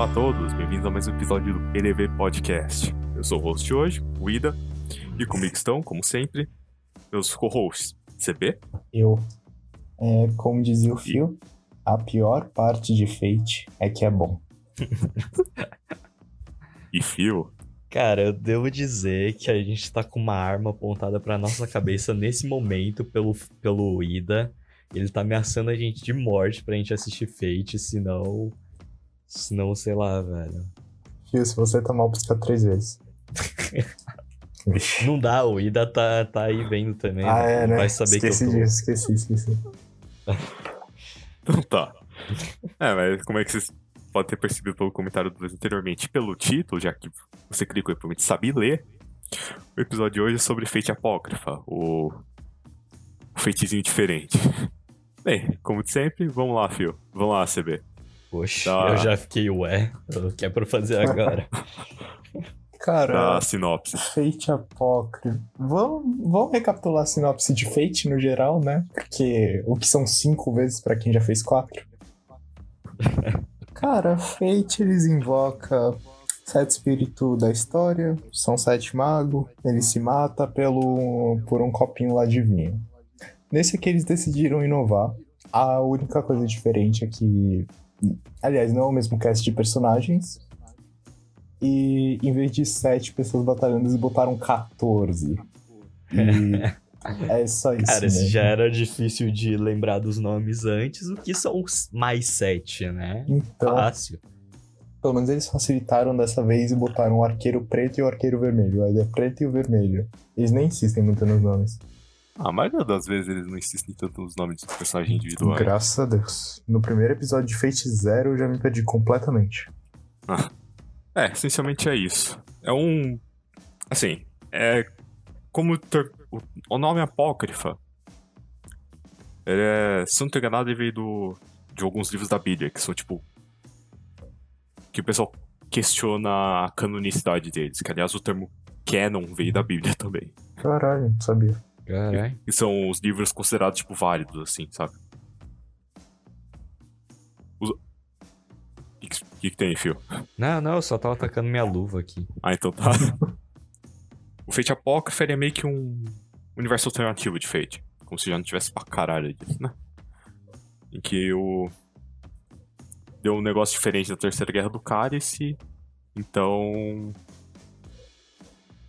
Olá a todos, bem-vindos a mais um episódio do PDV Podcast. Eu sou o host de hoje, o Ida, e comigo estão, como sempre, meus co-hosts, CB Eu, é, como dizia o Phil, a pior parte de Fate é que é bom. e Fio. Cara, eu devo dizer que a gente tá com uma arma apontada pra nossa cabeça nesse momento pelo, pelo Ida. Ele tá ameaçando a gente de morte pra gente assistir Fate, senão. Senão, sei lá, velho. Phil, se você tá mal, pisca três vezes. Não dá, o Ida tá, tá aí vendo também. Ah, né? é, né? Vai saber esqueci que eu tô. disso, esqueci, esqueci. Então tá. É, mas como é que vocês podem ter percebido pelo comentário do anteriormente, pelo título, já que você clicou e provavelmente sabe ler, o episódio de hoje é sobre Fate Apócrifa, o, o feitizinho diferente. Bem, como de sempre, vamos lá, Fio. Vamos lá, CB. Poxa, Tá. eu já fiquei, ué. O que é pra fazer agora? Cara, Da sinopse. Fate Apócrifo. Vamos, vamos recapitular a sinopse de Fate no geral, né? Porque o que são cinco vezes pra quem já fez quatro? Cara, Fate eles invocam sete espíritos da história, são sete magos, ele se mata pelo, por um copinho lá de vinho. Nesse aqui eles decidiram inovar. A única coisa diferente é que. Aliás, não é o mesmo cast de personagens. E em vez de sete pessoas batalhando, eles botaram 14. E é só isso. Cara, mesmo. já era difícil de lembrar dos nomes antes, o que são os mais sete, né? Então, Fácil. pelo menos eles facilitaram dessa vez e botaram o arqueiro preto e o arqueiro vermelho. Aí é preto e o vermelho. Eles nem insistem muito nos nomes. A maioria das vezes eles não insistem tanto nos nomes dos personagens individuais. Graças a Deus. No primeiro episódio de Fate Zero eu já me perdi completamente. É, essencialmente é isso. É um. Assim, é. Como ter- o, nome Apócrifa. Ele é. Se não tô enganado, ele veio do, de alguns livros da Bíblia, que são tipo. Que o pessoal questiona a canonicidade deles. Que aliás o termo canon veio da Bíblia também. Caralho, não sabia. Caralho. Que são os livros considerados, tipo, válidos, assim, sabe? Os... O que, que, que tem, Fio? Não, não, eu só tava atacando minha luva aqui. Ah, então tá. o Fate Apócrifa ele é meio que um universo alternativo de Fate. Como se já não tivesse pra caralho disso, né? Em que o. Deu um negócio diferente da Terceira Guerra do Cálice. Então.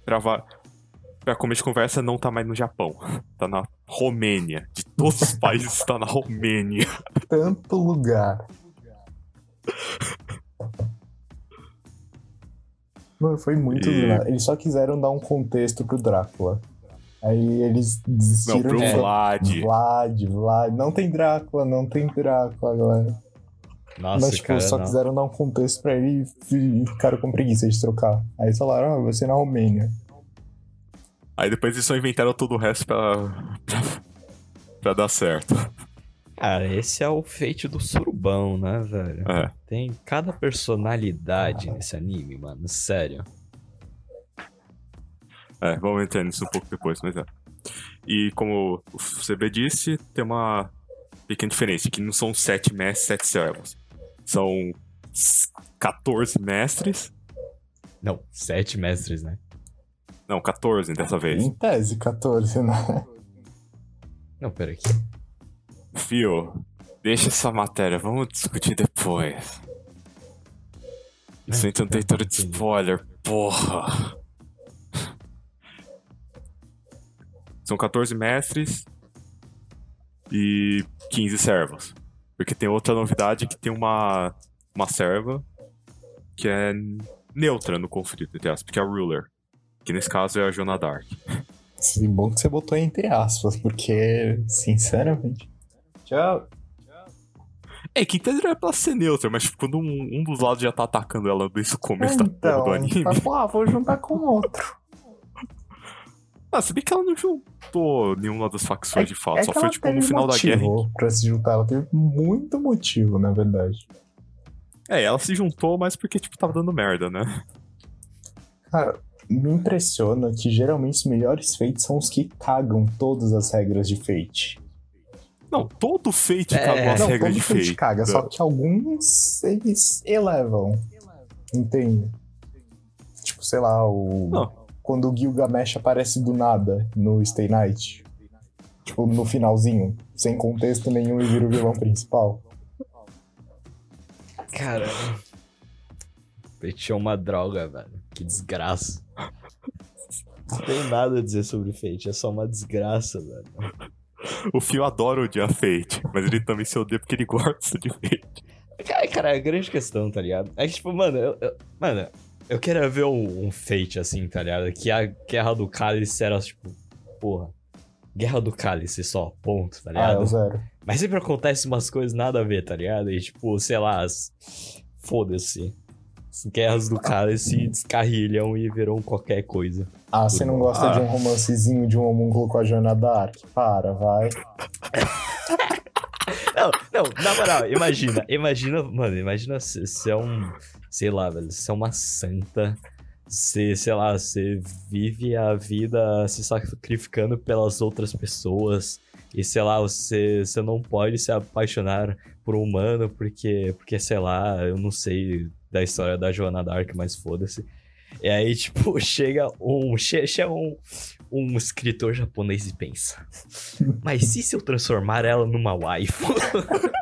Pra, va... pra começo de conversa, não tá mais no Japão. Tá na Romênia. De todos os países, tá na Romênia. Tanto lugar. Mano, foi muito E-. Eles só quiseram dar um contexto pro Drácula. Aí eles Não, desistiram pro de- Vlad. Vlad, Vlad. Não tem Drácula, não tem Drácula, galera. Nossa, Mas, tipo, cara, só não. quiseram dar um contexto pra ele e ficaram com preguiça de trocar. Aí falaram, ah, você na Romênia. Aí depois eles só inventaram todo o resto pra. pra, pra dar certo. Cara, esse é o feito do surubão, né, velho? É. Tem cada personalidade nesse anime, mano. Sério. É, vamos entrar nisso um pouco depois, mas é. E como o CB disse, tem uma pequena diferença, que não são sete mestres, sete servos. São s- 14 mestres. Não, sete mestres, né? Não, 14 dessa vez. Em tese, 14, né? Não, pera aqui. Fio, deixa essa matéria, vamos discutir depois. Isso É, entra no tá, território de spoiler, porra. São 14 mestres e 15 servos. Porque tem outra novidade que tem uma, uma serva que é neutra no conflito, entre aspas, que é a Ruler. Que nesse caso é a Jonah Dark. Sim, bom que você botou entre aspas, porque, sinceramente. Tchau. É, que entenderia pra ser neutra, mas tipo, quando um, um dos lados já tá atacando ela desde o começo da porra Então, do anime. tá, pô, ah, vou juntar com outro. Ah, se bem que ela não juntou nenhuma das facções de fato, É só foi tipo no final da guerra. Pra se juntar, ela teve muito motivo, na verdade. É, ela se juntou, mas porque, tipo, tava dando merda, né? Cara, me impressiona que geralmente os melhores feitos são os que cagam todas as regras de Fate. Não, todo Fate É. cagou as Não, regras todo de Fate Fate. caga, só que alguns eles elevam. Entende? Tipo, sei lá, o. Não. Quando o Gilgamesh aparece do nada no Stay Night. Tipo, no finalzinho, sem contexto nenhum e vira o vilão principal. Cara. Fate é uma droga, velho. Que desgraça. Não tem nada a dizer sobre Fate, é só uma desgraça, velho. O Fio adora odiar Fate, mas ele também se odeia porque ele gosta de Fate. Cara, cara, é a grande questão, tá ligado? É que, tipo, mano, eu, eu- mano, eu queria ver um, um Fate assim, tá ligado? Que a Guerra do Cálice era, tipo, porra. Guerra do Cálice só, ponto, tá Ah, é ligado? o zero. Mas sempre acontece umas coisas nada a ver, tá ligado? E tipo, sei lá, as- foda-se. As guerras do cálice descarrilham e viram qualquer coisa. Ah, você não gosta Ah. de um romancezinho de um homúnculo com a Joana Dark? Para, vai. Não, não, na moral, imagina, imagina, mano, imagina se você é um, sei lá, velho, você é uma santa, você, sei lá, você vive a vida se sacrificando pelas outras pessoas, e sei lá, você, você não pode se apaixonar por um humano porque, porque, sei lá, eu não sei da história da Joana Dark, mas foda-se. E aí, tipo, chega um, che- chega um, um escritor japonês e pensa, mas e se eu transformar ela numa waifu?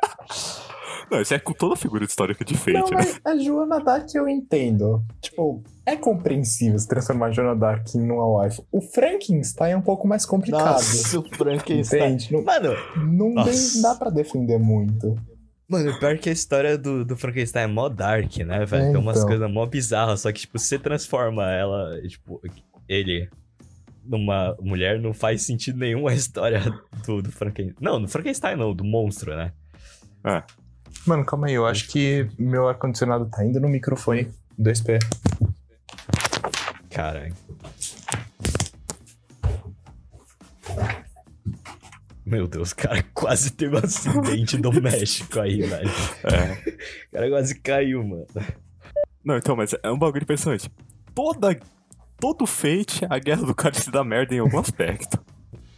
Não, isso é com toda a figura histórica de Fate, Não, né? mas a Joana Dark eu entendo. Tipo, é compreensível se transformar a Joana Dark numa wife. O Frankenstein é um pouco mais complicado. o Frankenstein. Entende? Não, Mano, não Nossa. dá pra defender muito. Mano, pior que a história do, do Frankenstein é mó dark, né, velho? É, Tem umas então. coisas mó bizarras, só que, tipo, você transforma ela, tipo, ele numa mulher, não faz sentido nenhum a história do, do Frankenstein. Não, do Frankenstein não, do monstro, né? Mano, calma aí, eu acho que meu ar-condicionado tá indo no microfone 2P. Caralho. Meu Deus, o cara quase teve um acidente doméstico aí, velho. É. O cara quase caiu, mano. Não, então, mas é um bagulho impressionante. Toda. Todo Fate, a guerra do cálice dá merda em algum aspecto.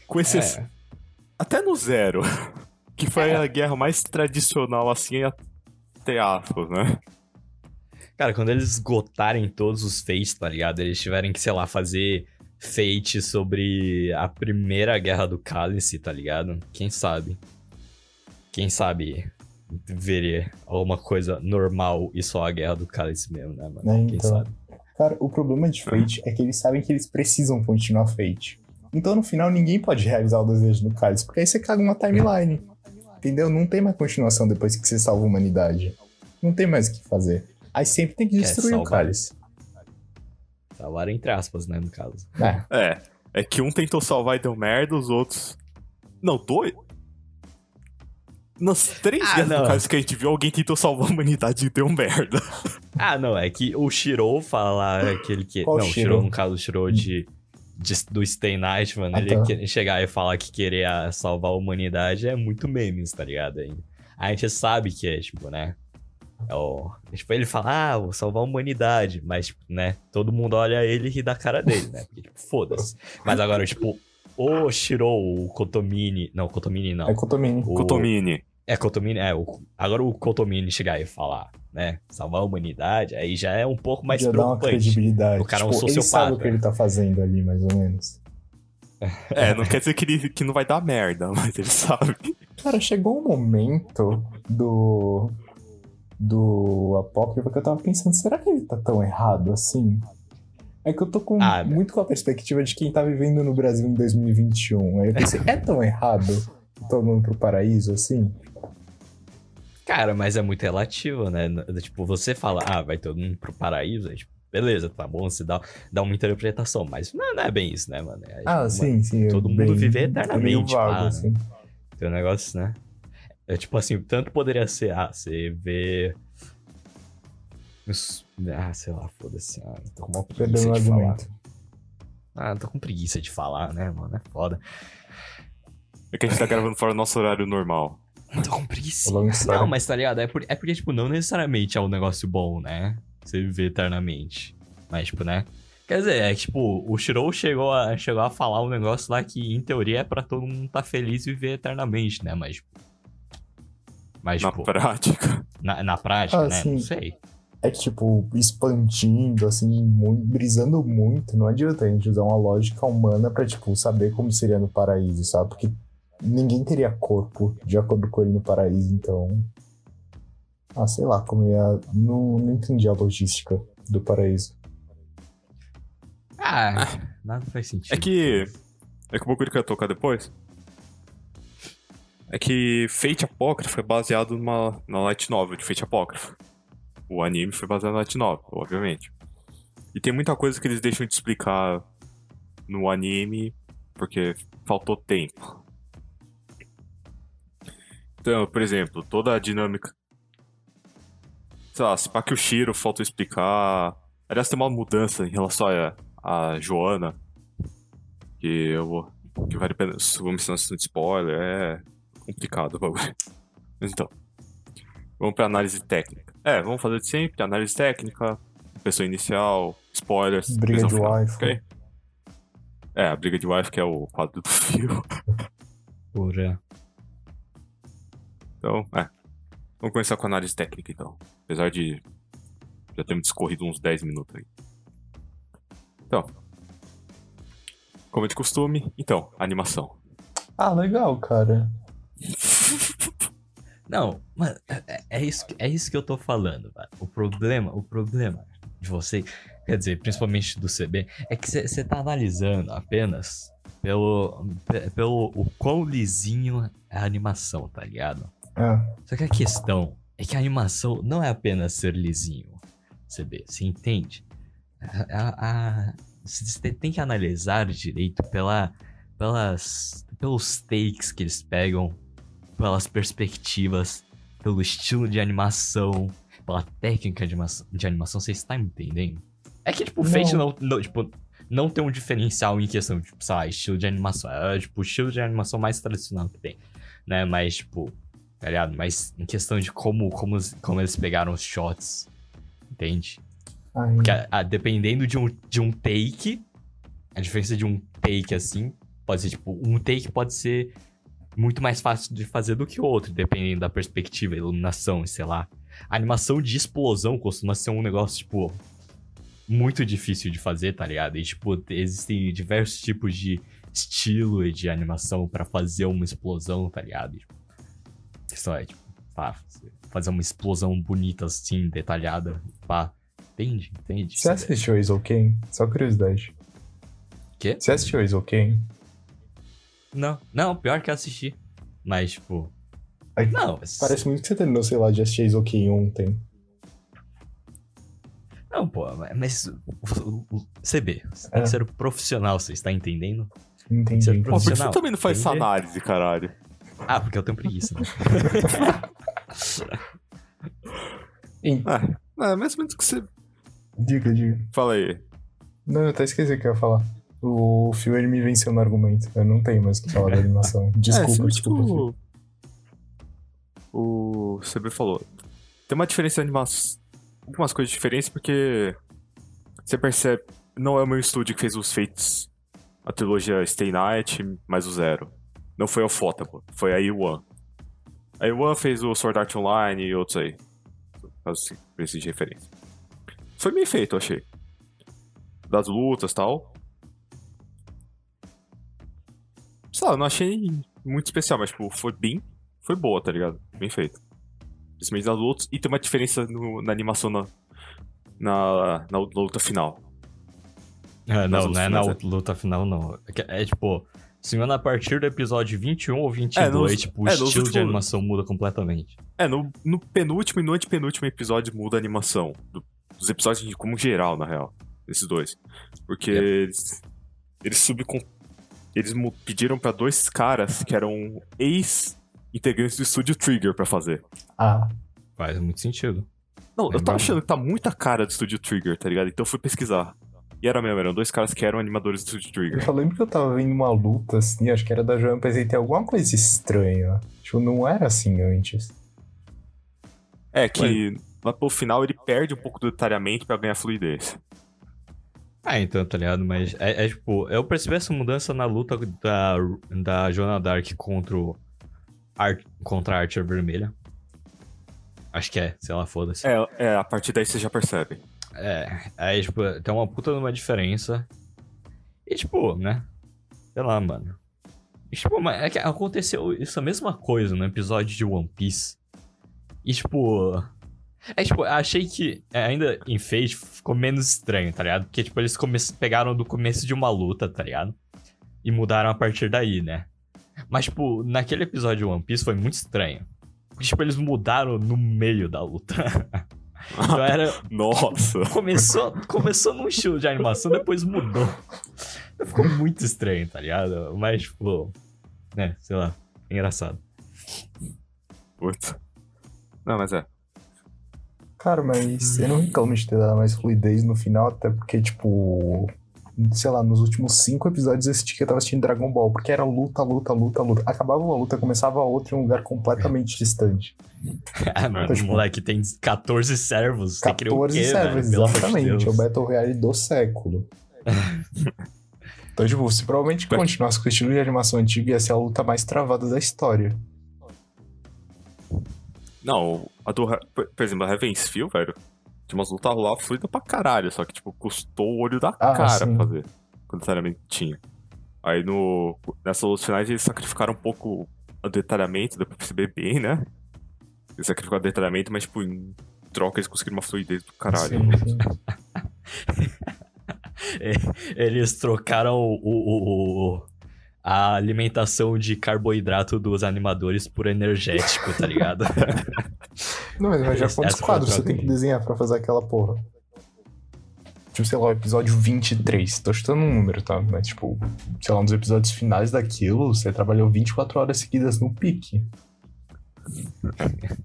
Com exceção. É. Até no Zero. Que foi a guerra mais tradicional, assim, até aspas, né? Cara, quando eles esgotarem todos os fates, tá ligado? Eles tiverem que, sei lá, fazer fate sobre a primeira guerra do cálice, tá ligado? Quem sabe? Quem sabe veria alguma coisa normal e só a guerra do cálice mesmo, né, mano? É, Quem então. sabe? Cara, o problema de Fate é que eles sabem que eles precisam continuar Fate. Então no final ninguém pode realizar o desejo do cálice, porque aí você caga uma timeline. Entendeu? Não tem mais continuação depois que você salva a humanidade. Não tem mais o que fazer. Aí sempre tem que destruir o cálice. Salvar entre aspas, né, no caso. É, É. É que um tentou salvar e deu merda, os outros. Não, dois. Nas três Ah, guerras do cálice que a gente viu, alguém tentou salvar a humanidade e deu merda. Ah, não, é que o Shiro falar aquele que. Qual não, o Shiro? Shiro, no caso, o Shiro de, de- do Stay Night, mano, Ah, ele tá. chegar e falar que queria salvar a humanidade é muito memes, tá ligado? A gente sabe que é, tipo, né? É o, tipo, ele fala, ah, vou salvar a humanidade, mas, tipo, né? Todo mundo olha ele e ri da cara dele, né? Porque, tipo, foda-se. Mas agora, tipo, o Shiro, o Kotomini. Não, Kotomini não. é Kotomini. O- Kotomini. é, Kotomini, é, o, agora o Kotomini chegar e falar, né, salvar a humanidade, aí já é um pouco mais Já dá uma preocupante. credibilidade. O cara é um tipo, ele sociopata. sabe o que ele tá fazendo ali, mais ou menos. É, não quer dizer que, ele, que não vai dar merda, mas ele sabe. Cara, chegou um momento do. Do Apócrifo que eu tava pensando, será que ele tá tão errado assim? É que eu tô com, Ah, muito com a perspectiva de quem tá vivendo no Brasil em 2021. Aí eu pensei, é tão errado todo mundo pro paraíso assim? Cara, mas é muito relativo, né? Tipo, você fala, ah, vai todo mundo pro paraíso, aí, tipo, beleza, tá bom, você dá, dá uma interpretação, mas não, não é bem isso, né, mano? É, Ah, tipo, sim, sim. todo eu- mundo bem- vive é eternamente, vago, assim. Tem um negócio, né? É tipo assim, tanto poderia ser, ah, você vê. Ah, sei lá, foda-se. Ah, tô com uma preguiça Perdendo o de falar. Ah, tô com preguiça de falar, né, mano? É foda. É que a gente tá gravando fora do nosso horário normal. Tô com preguiça. Não, mas tá ligado? É, por- é porque, tipo, não necessariamente é um negócio bom, né? Você viver eternamente. Mas, tipo, né? Quer dizer, é que, tipo, o Shirou chegou a, chegou a falar um negócio lá que, em teoria, é pra todo mundo tá feliz e viver eternamente, né? Mas, tipo... Mas, Na tipo, prática. na, na prática, Ah, né? sim. Não sei. é que, tipo, expandindo, assim, muito, brisando muito, não adianta a gente usar uma lógica humana pra, tipo, saber como seria no paraíso, sabe? Porque ninguém teria corpo de acordo com ele no paraíso, então. Ah, sei lá, como ia. Não, não entendi a logística do paraíso. Ah, nada faz sentido. É que. É que o bagulho que eu ia tocar depois. É que Fate Apócrifo é baseado numa, na light novel de Fate Apócrifo. O anime foi baseado na light novel, obviamente. E tem muita coisa que eles deixam de explicar no anime porque faltou tempo. Então, por exemplo, toda a dinâmica. Sei lá, se pá que o Shiro faltou explicar. Aliás, tem uma mudança em relação a, a Joana. Que eu vou. Que vale a pena. Vamos ensinar de spoiler. É complicado o bagulho. Mas então. Vamos pra análise técnica. É, vamos fazer de sempre. Análise técnica, pessoa inicial, spoilers. Briga de final, wife. ok? É, a briga de wife que é o quadro do fio. Porra. Então, é. Vamos começar com a análise técnica, então. Apesar de já termos discorrido uns 10 minutos aí. Então. Como é de costume, então, animação. Ah, legal, cara. Não, mano, é, é isso, que- é isso que eu tô falando, mano. O problema, o problema de você, quer dizer, principalmente do CB, é que você tá analisando apenas pelo, pe- pelo o quão lisinho é a animação, tá ligado? Ah, Só que a questão é que a animação não é apenas ser lisinho, CB, você entende? Você tem que analisar direito pela, pelas, pelos takes que eles pegam, pelas perspectivas, pelo estilo de animação, pela técnica de animação, de animação você está entendendo? É que, tipo, o Fate não, não, tipo, não tem um diferencial em questão de, tipo, sei lá, estilo de animação. É, tipo, o estilo de animação mais tradicional que tem, né? Mas, tipo, tá ligado? Mas em questão de como, como, como eles pegaram os shots, entende? ai, Porque a- a- dependendo de um, de um take, a diferença de um take assim, pode ser tipo, um take pode ser muito mais fácil de fazer do que o outro, dependendo da perspectiva, iluminação, sei lá. A animação de explosão costuma ser um negócio, tipo, muito difícil de fazer, tá ligado? E, tipo, existem diversos tipos de estilo e de animação pra fazer uma explosão, tá ligado? E, tipo, questão é, tipo, pá, fazer uma explosão bonita assim, detalhada, pá. Entende? Entende? Você assistiu Ace Ken? Só curiosidade. Quê? Você assistiu Ace Ken? Não, não, pior que eu assisti. Mas, tipo. Ai, Não, mas- Parece muito que você terminou, sei lá, de assistir Ace Ken ontem. Não, pô, mas. o- o- o- CB, você tem É. que ser profissional, você está entendendo? Entendi. Você é Pô, por que Profissional, você também não faz essa análise, caralho? Ah, porque eu tenho preguiça. Né? Ah, é mais ou menos que você. Diga, diga. Fala aí. Não, eu até esqueci o que eu ia falar. O Phil, ele me venceu no argumento. Eu não tenho mais o que falar da animação. Desculpa, é, sim, desculpa, tipo, o CB falou. Tem uma diferença de animação. Algumas coisas diferentes porque você percebe. Não é o meu estúdio que fez os feitos. A trilogia Stay Night mais o Zero. Não foi a Fotable, foi a A1. A A1 fez o Sword Art Online e outros aí. Caso assim, de referência. Foi bem feito, eu achei. Das lutas e tal. Sei lá, eu não achei muito especial, mas tipo, foi bem. Foi boa, tá ligado? Bem feito. Principalmente das lutas. E tem uma diferença no- na animação na, na, na luta final. Ah, não, não é na finais, luta final, não. É, é tipo, se engano, a partir do episódio 21 ou 22, É, nos- tipo, o é, nos estilo de animação muda completamente. É, no, no penúltimo e no antepenúltimo episódio muda a animação. do- dos episódios de- como geral, na real. Esses dois. Porque eles. Eles subcon... Eles pediram pra dois caras que eram ex-integrantes do estúdio Trigger pra fazer. Ah, Faz muito sentido. Não, eu Lembra- tava achando que tá muita cara do estúdio Trigger, tá ligado? Então eu fui pesquisar. E era mesmo, eram dois caras que eram animadores do estúdio eu Trigger. só lembro que eu tava vendo uma luta, assim, acho que era da Joana, pensei, tem alguma coisa estranha. Tipo, não era assim antes. É que lá pro final ele perde um pouco do detalhamento pra ganhar fluidez. Ah, então, tá ligado? Mas é, é, tipo, eu percebi essa mudança na luta da, da Joana Dark contra, o Ar, contra a Archer Vermelha. Acho que é, sei lá, foda-se. É, é, a partir daí você já percebe. É, aí, tipo, tem uma puta numa diferença. E, tipo, né? Sei lá, mano. E, tipo, mas é que aconteceu isso a mesma coisa no episódio de One Piece. E, tipo. É, tipo, eu achei que ainda em Fate ficou menos estranho, tá ligado? Porque, tipo, eles come... pegaram do começo de uma luta, tá ligado? E mudaram a partir daí, né? Mas, tipo, naquele episódio de One Piece foi muito estranho. Porque, tipo, eles mudaram no meio da luta. então era. Nossa! Começou, começou num estilo de animação, depois mudou. Ficou muito estranho, tá ligado? Mas, tipo. Né, sei lá. Engraçado. Putz. Não, mas é. Cara, mas eu não reclamo de ter dado mais fluidez no final, até porque, tipo. Sei lá, nos últimos cinco episódios eu senti que eu tava assistindo Dragon Ball, porque era luta, luta, luta, luta. Acabava uma luta, começava a outra em um lugar completamente distante. Ah, mano, Então, tipo, moleque tem 14 servos. Você queria o 14 quê, servers, velho? Pelo amor de exatamente. É o. Battle Royale do século. então, tipo, se provavelmente continuasse com o estilo de animação antigo, ia ser a luta mais travada da história. Não, a do. Por exemplo, a Heaven's Feel, velho. Tinha umas lutas lá fluida pra caralho, só que, tipo, custou o olho da Ah, cara sim. fazer. Quando necessariamente tinha. Aí no. Nessas lutas finais eles sacrificaram um pouco o detalhamento, deu pra perceber bem, né? Eles sacrificaram o detalhamento, mas, tipo, em troca eles conseguiram uma fluidez do caralho. Sim, sim. Eles trocaram o, o- o- a alimentação de carboidrato dos animadores por energético, tá ligado? Não, mas já quantos essa a quadros você tem que desenhar pra fazer aquela porra? Tipo, sei lá, o episódio 23. Tô chutando um número, tá? Mas, tipo, sei lá, nos episódios finais daquilo, você trabalhou 24 horas seguidas no pique.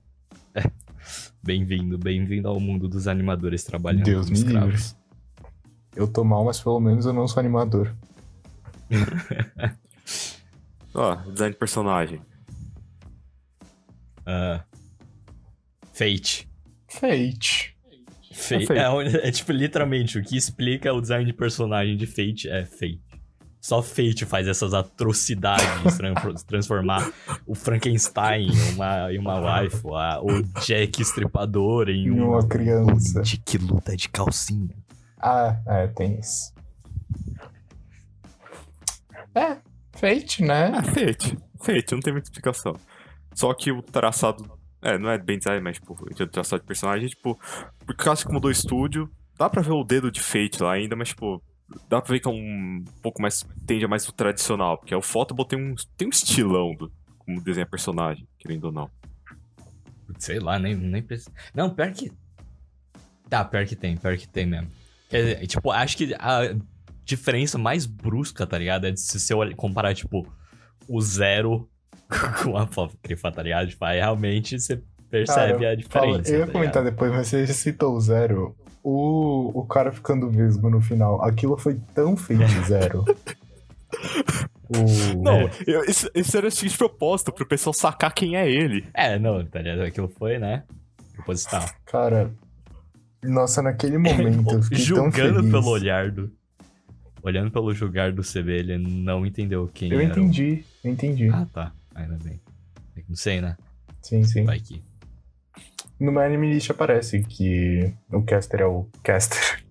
Bem-vindo, bem-vindo ao mundo dos animadores trabalhando Deus me livre. Eu tô mal, mas pelo menos eu não sou animador. Ó, design de personagem. Ah, Fate. Fate. Fate. É Fate. É, onde- é tipo, literalmente, o que explica o design de personagem de Fate é Fate. Só Fate faz essas atrocidades, tran- transformar o Frankenstein em uma, em uma waifu, a- o Jack Estripador em Em um uma criança. de que luta de calcinha. Ah, é, tem isso. É, Fate, né? Ah, Fate. Fate, não tem muita explicação. Só que o traçado. É, não é bem design, mas, tipo, o traçado de personagem, tipo, por causa que mudou o estúdio, dá pra ver o dedo de Fate lá ainda, mas, tipo, dá pra ver que é um pouco mais. tende a mais o tradicional, porque o Photoball tem um, tem um estilão do, como desenha personagem, querendo ou não. Sei lá, nem, nem precisa. Não, pior que. Tá, pior que tem, pior que tem mesmo. Quer dizer, tipo, acho que a diferença mais brusca, tá ligado? É de se você comparar, tipo, o zero com a Apócrifa, tá ligado? Tipo, aí realmente você percebe Cara, a diferença. fala- eu ia tá comentar ligado? depois, mas você citou o Zero. O, o cara ficando vesgo no final. Aquilo foi tão feito Zero. o... Não, eu- isso, isso era de propósito, pro pessoal sacar quem é ele. É, não, tá ligado? Aquilo foi, né? Proposital. Cara, nossa, naquele momento eu fiquei tão Julgando feliz. pelo olhar do. Olhando pelo julgar do CB, ele não entendeu quem Eu era. o- entendi, eu entendi. Ah, tá. Ainda bem. Não sei, né? Sim, sim. Vai que. No meu anime list aparece que o caster é o caster.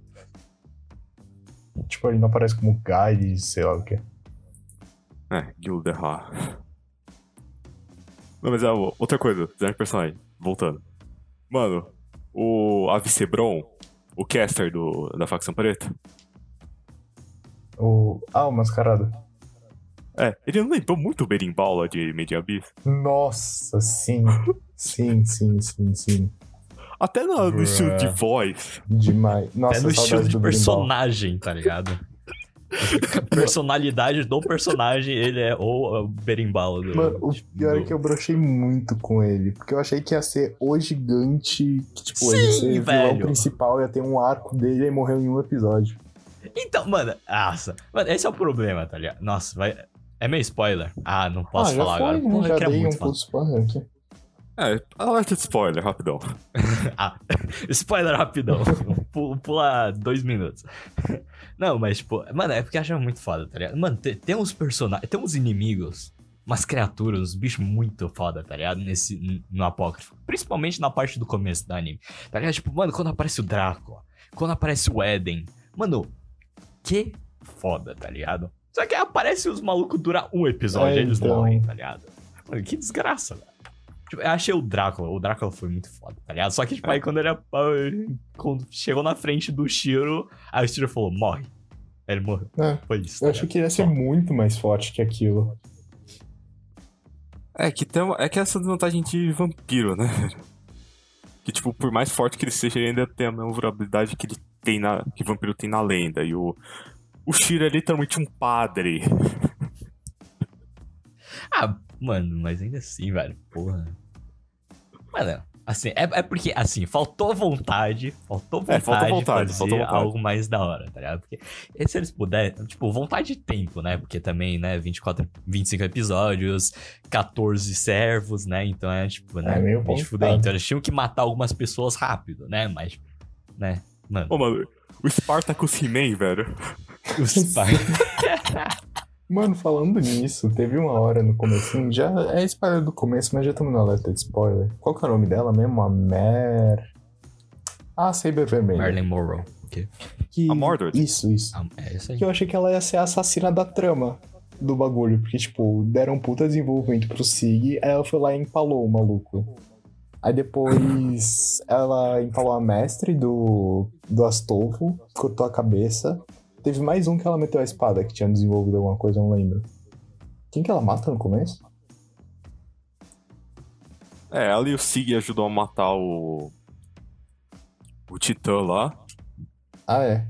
tipo, ele não aparece como guide, sei lá o que. É, Gilderha. Não, mas é outra coisa, design de personagem. Voltando. Mano, o Avicebron, o caster do, da facção preta, O... Ah, o mascarado. é, ele não lembrou muito o Berimbau lá de Media. Nossa, sim. Sim, sim, sim, sim. Até no, no estilo de voz. Demais. Nossa, é no estilo de personagem, tá ligado? A personalidade do personagem, ele é o, o berimbau do. Mano, o tipo, pior é do- que eu brochei muito com ele. Porque eu achei que ia ser o gigante. Que, tipo, Sim, ele ia ser vilão velho. principal, ia ter um arco dele e morreu em um episódio. Então, mano, nossa. Mano, esse é o problema, tá ligado? Nossa, vai. É meio spoiler. Ah, não posso ah, já falar foi, agora. né? Porra, eu já dei um falar. puto spoiler aqui. É, alerta de spoiler, rapidão. Ah, spoiler rapidão. Pu- Pula dois minutos. Não, mas, tipo, mano, é porque eu acho muito foda, tá ligado? Mano, tem, tem uns personagens, tem uns inimigos umas criaturas, uns bichos muito foda, tá ligado? Nesse, no Apócrifo. Principalmente na parte do começo do anime. Tá ligado? Tipo, mano, quando aparece o Drácula, quando aparece o Eden. Mano, que foda, tá ligado? Só que aparece os malucos dura um episódio, É, eles então. morrem, tá ligado? Mano, que desgraça, velho. Tipo, eu achei o Drácula, o Drácula foi muito foda, tá ligado? Só que, tipo, aí quando ele quando chegou na frente do Shiro, aí o Shiro falou, morre. Aí ele morreu. É, Foi isso. eu tá achei ligado? que ele ia ser muito mais forte que aquilo. É que, tem, uma- é que essa desvantagem de vampiro, né? Que, tipo, por mais forte que ele seja, ele ainda tem a mesma vulnerabilidade que ele tem na. que vampiro tem na lenda. E o. O Shiro é literalmente um padre. Ah, mano, mas ainda assim, velho, porra. Mano, assim, é, é porque, assim, faltou vontade, faltou vontade, É, faltou vontade, de fazer faltou vontade. algo mais da hora, tá ligado? Porque e se eles puderem, tipo, vontade de tempo, né? Porque também, né, 24, 25 episódios, 14 servos, né? Então é, tipo, né, É meio bicho fuder. Então eles tinham que matar algumas pessoas rápido, né? Mas, né, mano, Ô, mano, o Spartacus He-Man, velho. os pais... Mano, falando nisso, teve uma hora no comecinho, já é spoiler do começo, mas já estamos na alerta de spoiler. Qual que é o nome dela mesmo? A Mer... Ah, Saber Vermelha. Marilyn Monroe. ok? Que... A Mordred. Isso, isso. Ah, É isso aí. Que eu achei que ela ia ser a assassina da trama do bagulho, porque, tipo, deram um puta desenvolvimento pro Sig, aí ela foi lá e empalou o maluco. Aí depois ela empalou a mestre do, do Astolfo, cortou a cabeça. Teve mais um que ela meteu a espada, que tinha desenvolvido alguma coisa, eu não lembro. Quem que ela mata no começo? É, ela e o Sig ajudam a matar o. O Titã lá. Ah, é.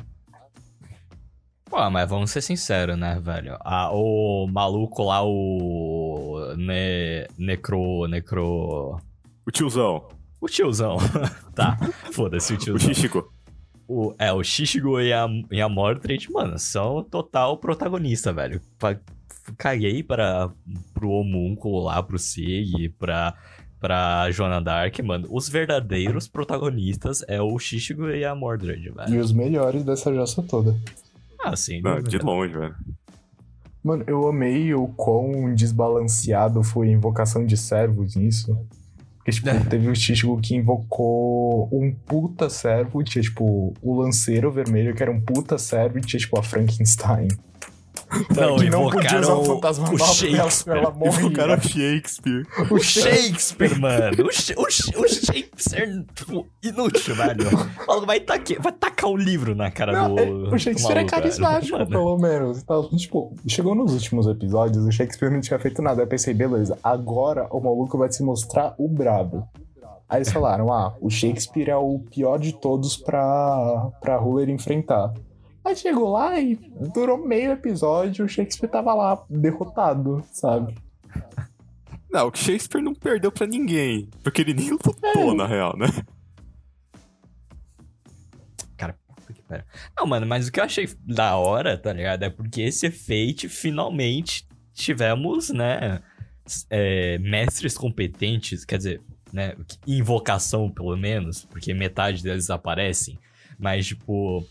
Pô, mas vamos ser sinceros, né, velho? Ah, o maluco lá, o. Ne... Necro. Necro. O tiozão. O tiozão. tá, foda-se o O tiozão. Shishiko. O, é, o Shishigo e a, e a Mordred, mano, são total protagonista, velho. Pa- Caguei para, pro homúnculo lá, pro Sig, pra, pra Joana Dark, mano. Os verdadeiros protagonistas é o Shishigo e a Mordred, velho. E os melhores dessa jossa toda. Ah, sim. Não, de longe, velho. Mano, eu amei o quão desbalanceado foi a invocação de servos nisso. Porque, tipo, É. teve o Chichigo que invocou um puta servo, tinha, tipo, o lanceiro vermelho, que era um puta servo, e tinha, tipo, a Frankenstein. Não, que não podia usar invocaram o fantasma o Shakespeare. Ela. Invocaram Shakespeare. O Shakespeare, mano. O, o, o Shakespeare, tipo, inútil, velho. O vai, taque- vai tacar o livro na cara Não, do. é- o Shakespeare é maluco, carismático, velho. Mano, pelo menos. Então, tipo, chegou nos últimos episódios, o Shakespeare não tinha feito nada. Eu pensei, beleza, agora o maluco vai se mostrar o brabo. Aí eles falaram, ah, o Shakespeare é o pior de todos pra, pra Ruler enfrentar. Aí chegou lá e durou meio episódio, o Shakespeare tava lá, derrotado, sabe? Não, o Shakespeare não perdeu pra ninguém. Porque ele nem lutou, na real, né? Cara, puta que pariu. Não, mano, mas o que eu achei da hora, tá ligado? É porque esse efeito, finalmente, tivemos, né? é, mestres competentes, quer dizer, né? Invocação, pelo menos, porque metade deles aparecem. Mas, tipo,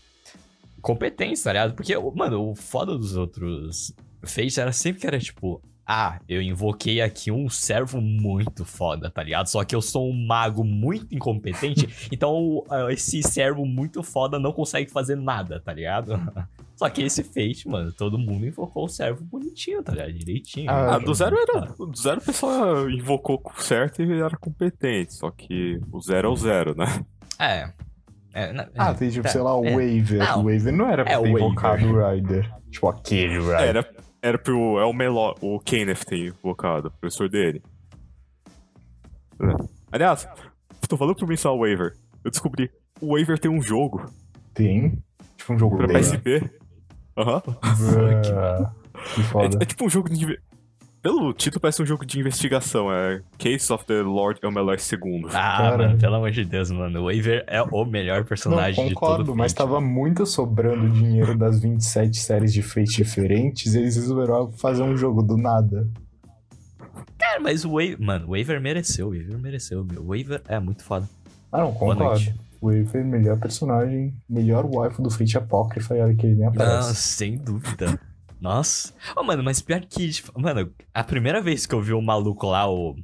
competência, tá ligado? Porque, mano, o foda dos outros feitos era sempre que era tipo. Ah, eu invoquei aqui um servo muito foda, tá ligado? Só que eu sou um mago muito incompetente, então ah, esse servo muito foda não consegue fazer nada, tá ligado? Só que esse fate, mano, todo mundo invocou o servo bonitinho, tá ligado? Direitinho. Ah, Ah, do zero era. Do zero o pessoal invocou certo e era competente. Só que o zero é o zero, né? É. É, na- Ah, é, tem tipo, tá, sei lá, o é. Waver. Não. O Waver não era pra É, ter invocado o Rider. Tipo, aquele Rider. Era, era pro. É o Melo, o Kenneth ter invocado, o professor dele. É. Aliás, tô falando pro mim só o Waver. Eu descobri. O Waver tem um jogo Tem. Tipo um jogo pra dele. PSP. Aham. Ah, Que É, foda. é tipo um jogo de. Pelo título, parece um jogo de investigação. É Case of the Lord MLS II. Ah, Cara. mano, pelo amor de Deus, mano. O Waver é o melhor Não, personagem de todo concordo, mas Fate. tava muito sobrando dinheiro das 27 séries de Fate diferentes, eles resolveram fazer um jogo do nada. Cara, mas o Waver. Mano, o Waver mereceu, o Waver mereceu, meu. O Waver é muito foda. Ah, não, concordo. Waver, melhor personagem, melhor waifu do Fate Apócrifa, e olha que ele nem Não, aparece. sem dúvida. Nossa. Ô, mano, mas pior que. tipo, Mano, a primeira vez que eu vi o maluco lá, o.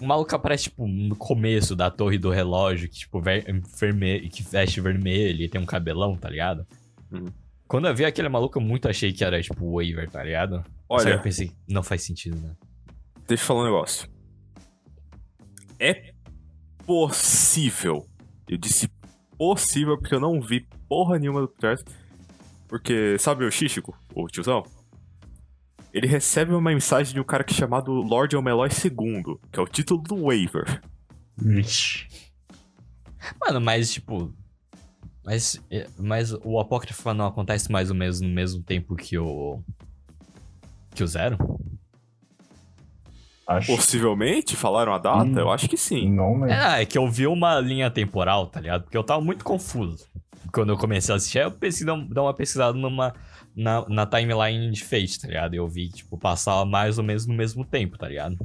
O maluco aparece, tipo, no começo da torre do relógio, que, tipo, ver... vermelho, que veste vermelho e tem um cabelão, tá ligado? Uhum. Quando eu vi aquele maluco, eu muito achei que era, tipo, o Waver, tá ligado? Só Olha, eu pensei, não faz sentido, né? deixa eu falar um negócio. É possível. Eu disse possível porque eu não vi porra nenhuma do projeto. Porque, sabe o Xíxico, o tiozão? Ele recebe uma mensagem de um cara que é chamado Lord Omeloy II, que é o título do waiver. Vixe. Mano, mas, tipo. Mas, é, mas o Apócrifo não acontece mais ou menos no mesmo tempo que o. Que o Zero? Acho Possivelmente, falaram a data? Hum. Eu acho que sim. Não, né? É, é que eu vi uma linha temporal, tá ligado? Porque eu tava muito confuso. Quando eu comecei a assistir, eu pensei dar dar uma pesquisada numa, na, na timeline de Fate, tá ligado? Eu vi, tipo, passava mais ou menos no mesmo tempo, tá ligado?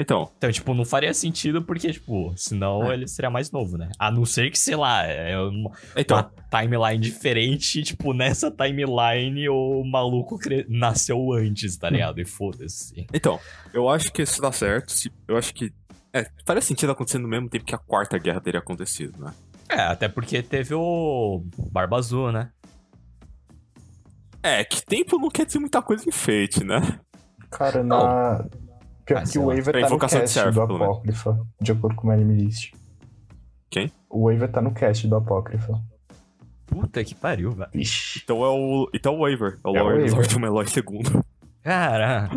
Então, Então, tipo, não faria sentido porque, tipo, senão É. ele seria mais novo, né? A não ser que, sei lá, é uma, então uma timeline diferente, tipo, nessa timeline o maluco cre- nasceu antes, tá ligado? E foda-se. Então, eu acho que isso dá certo. Eu acho que. É, faria sentido acontecer no mesmo tempo que a quarta guerra teria acontecido, né? É, até porque teve o Barba Azul, né? É, que tempo não quer dizer muita coisa em Fate, né? Cara, na. Pior Ah, que o. Waver tá no cast do menos. Apócrifa, de acordo com o Anime List. Quem? O Waver tá no cast do Apócrifa. Puta que pariu, velho. Então é o. Então é o waiver. É o É o Lord. Lord Omeloy II. Cara.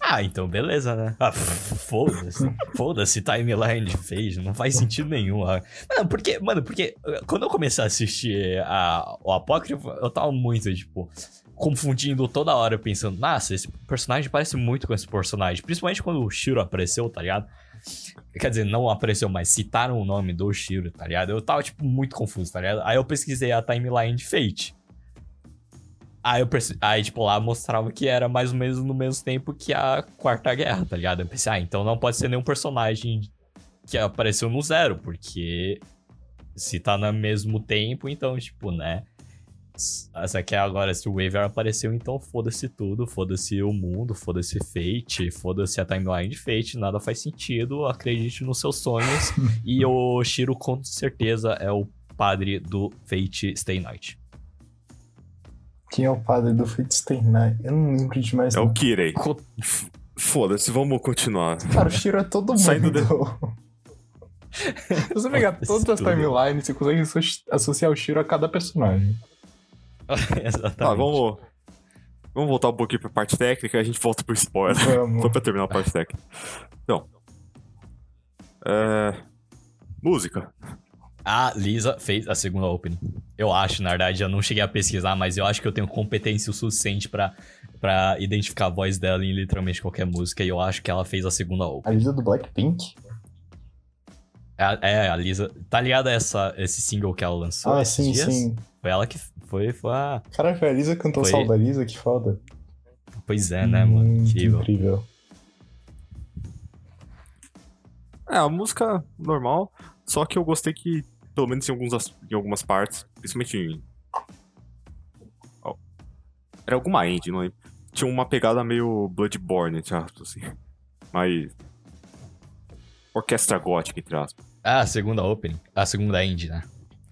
Ah, então beleza, né? Ah, foda-se. Foda-se, timeline Fade. Não faz sentido nenhum. ah. Não, porque, mano, porque uh, quando eu comecei a assistir a, o Apócrifo, eu tava muito, tipo, confundindo toda hora, pensando, nossa, esse personagem parece muito com esse personagem. Principalmente quando o Shiro apareceu, tá ligado? Quer dizer, não apareceu, mas citaram o nome do Shiro, tá ligado? Eu tava, tipo, muito confuso, tá ligado? Aí eu pesquisei a timeline de Fate. Aí eu. Aí, tipo, lá mostrava que era mais ou menos no mesmo tempo que a Quarta Guerra, tá ligado? Eu pensei, ah, então não pode ser nenhum personagem que apareceu no Zero, porque se tá no mesmo tempo, então, tipo, né? Essa aqui é agora, se o Waver apareceu, então foda-se tudo, foda-se o mundo, foda-se Fate, foda-se a timeline de Fate, nada faz sentido, acredite nos seus sonhos. e o Shiro, com certeza, é o padre do Fate Stay Night. Quem é o padre do Night? Eu não lembro de mais É o. Kirei. Foda-se, vamos continuar. Cara, o Shiro é todo mundo. Saindo de- Se você pegar todas as timelines, você consegue asso- associar o Shiro a cada personagem. Exatamente. Tá, vamos. Vamos voltar um pouquinho pra parte técnica e a gente volta pro spoiler. Vamos. Só pra terminar a parte técnica. Então. É. Música. A Lisa fez a segunda opening. Eu acho, na verdade, eu não cheguei a pesquisar, mas eu acho que eu tenho competência o suficiente pra, pra identificar a voz dela em literalmente qualquer música, e eu acho que ela fez a segunda opening. A Lisa do Blackpink? É, é, a Lisa. Tá ligada essa, esse single que ela lançou? Ah, sim, dias? sim. Foi ela que foi, foi a. Caraca, a Lisa cantou Foi- Salda Lisa, que foda. Pois é, né, mano? Muito Incrível. incrível. É, a música normal. Só que eu gostei que, pelo menos em, alguns, em algumas partes, principalmente em. Ó, Era alguma indie, não lembro. Tinha uma pegada meio Bloodborne, entre aspas, assim. Mas. Orquestra gótica, entre aspas. Ah, a segunda opening. A segunda indie, né?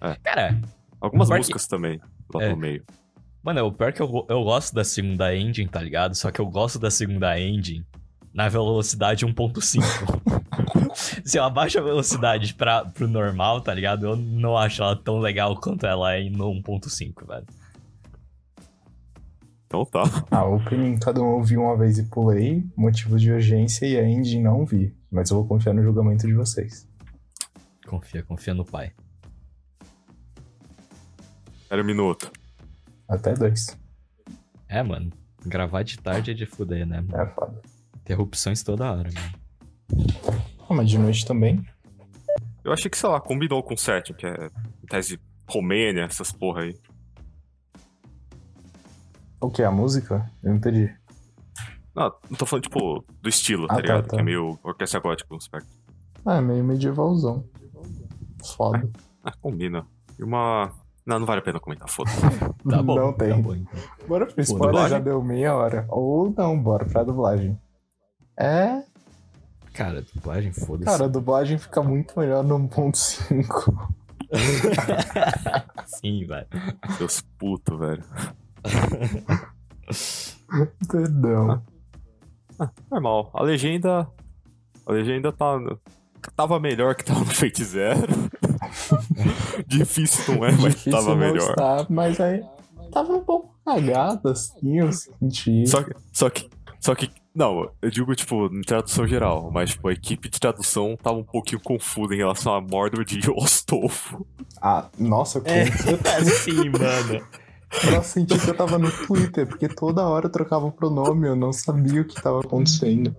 É. Cara, Algumas Pior que- músicas também, lá É. no meio. Mano, o pior é que eu, eu gosto da segunda engine, tá ligado? Só que eu gosto da segunda engine na velocidade 1.5. Se eu abaixo a velocidade pra, pro normal, tá ligado? Eu não acho ela tão legal quanto ela é no 1.5, velho. Então tá. A opening cada um ouviu uma vez e pulei, motivo de urgência e a engine não vi. Mas eu vou confiar no julgamento de vocês. Confia, confia no pai. Era um minuto. Até dois. É, mano. Gravar de tarde é de fuder, né? mano? É foda. Interrupções toda hora, mano. Ah, mas de noite também. Eu achei que, sei lá, combinou com o set, que é em tese Romênia, essas porra aí. O que? A música? Eu não entendi. Não, não tô falando, tipo, do estilo, Ah, tá tá, ligado? tá. Que é meio orquestra gótica aspecto. Ah, é meio medievalzão. Foda. Ah, combina. E uma. Não, não vale a pena comentar, foda-se. Tá bom. Não tem. Tá bom, então. Bora pro spoiler, dublagem? já deu meia hora. Ou não, bora pra dublagem. É, Cara, dublagem, foda-se. cara, a dublagem fica muito melhor no 1.5. Sim, velho. Seus putos, velho. Perdão. Normal. A legenda. A legenda tá. Tava melhor que tava no Fate Zero. Difícil não é, mas Difícil tava não melhor. estar, mas aí tava um pouco cagado, assim, eu senti. Só que, só que. Só que. Não, eu digo, tipo, em tradução geral, mas, tipo, a equipe de tradução tava um pouquinho confusa em relação a Mordred e Ostolfo. Ah, nossa, com É, sim, mano. Eu senti que eu tava no Twitter, porque toda hora eu trocava o pronome, eu não sabia o que tava acontecendo.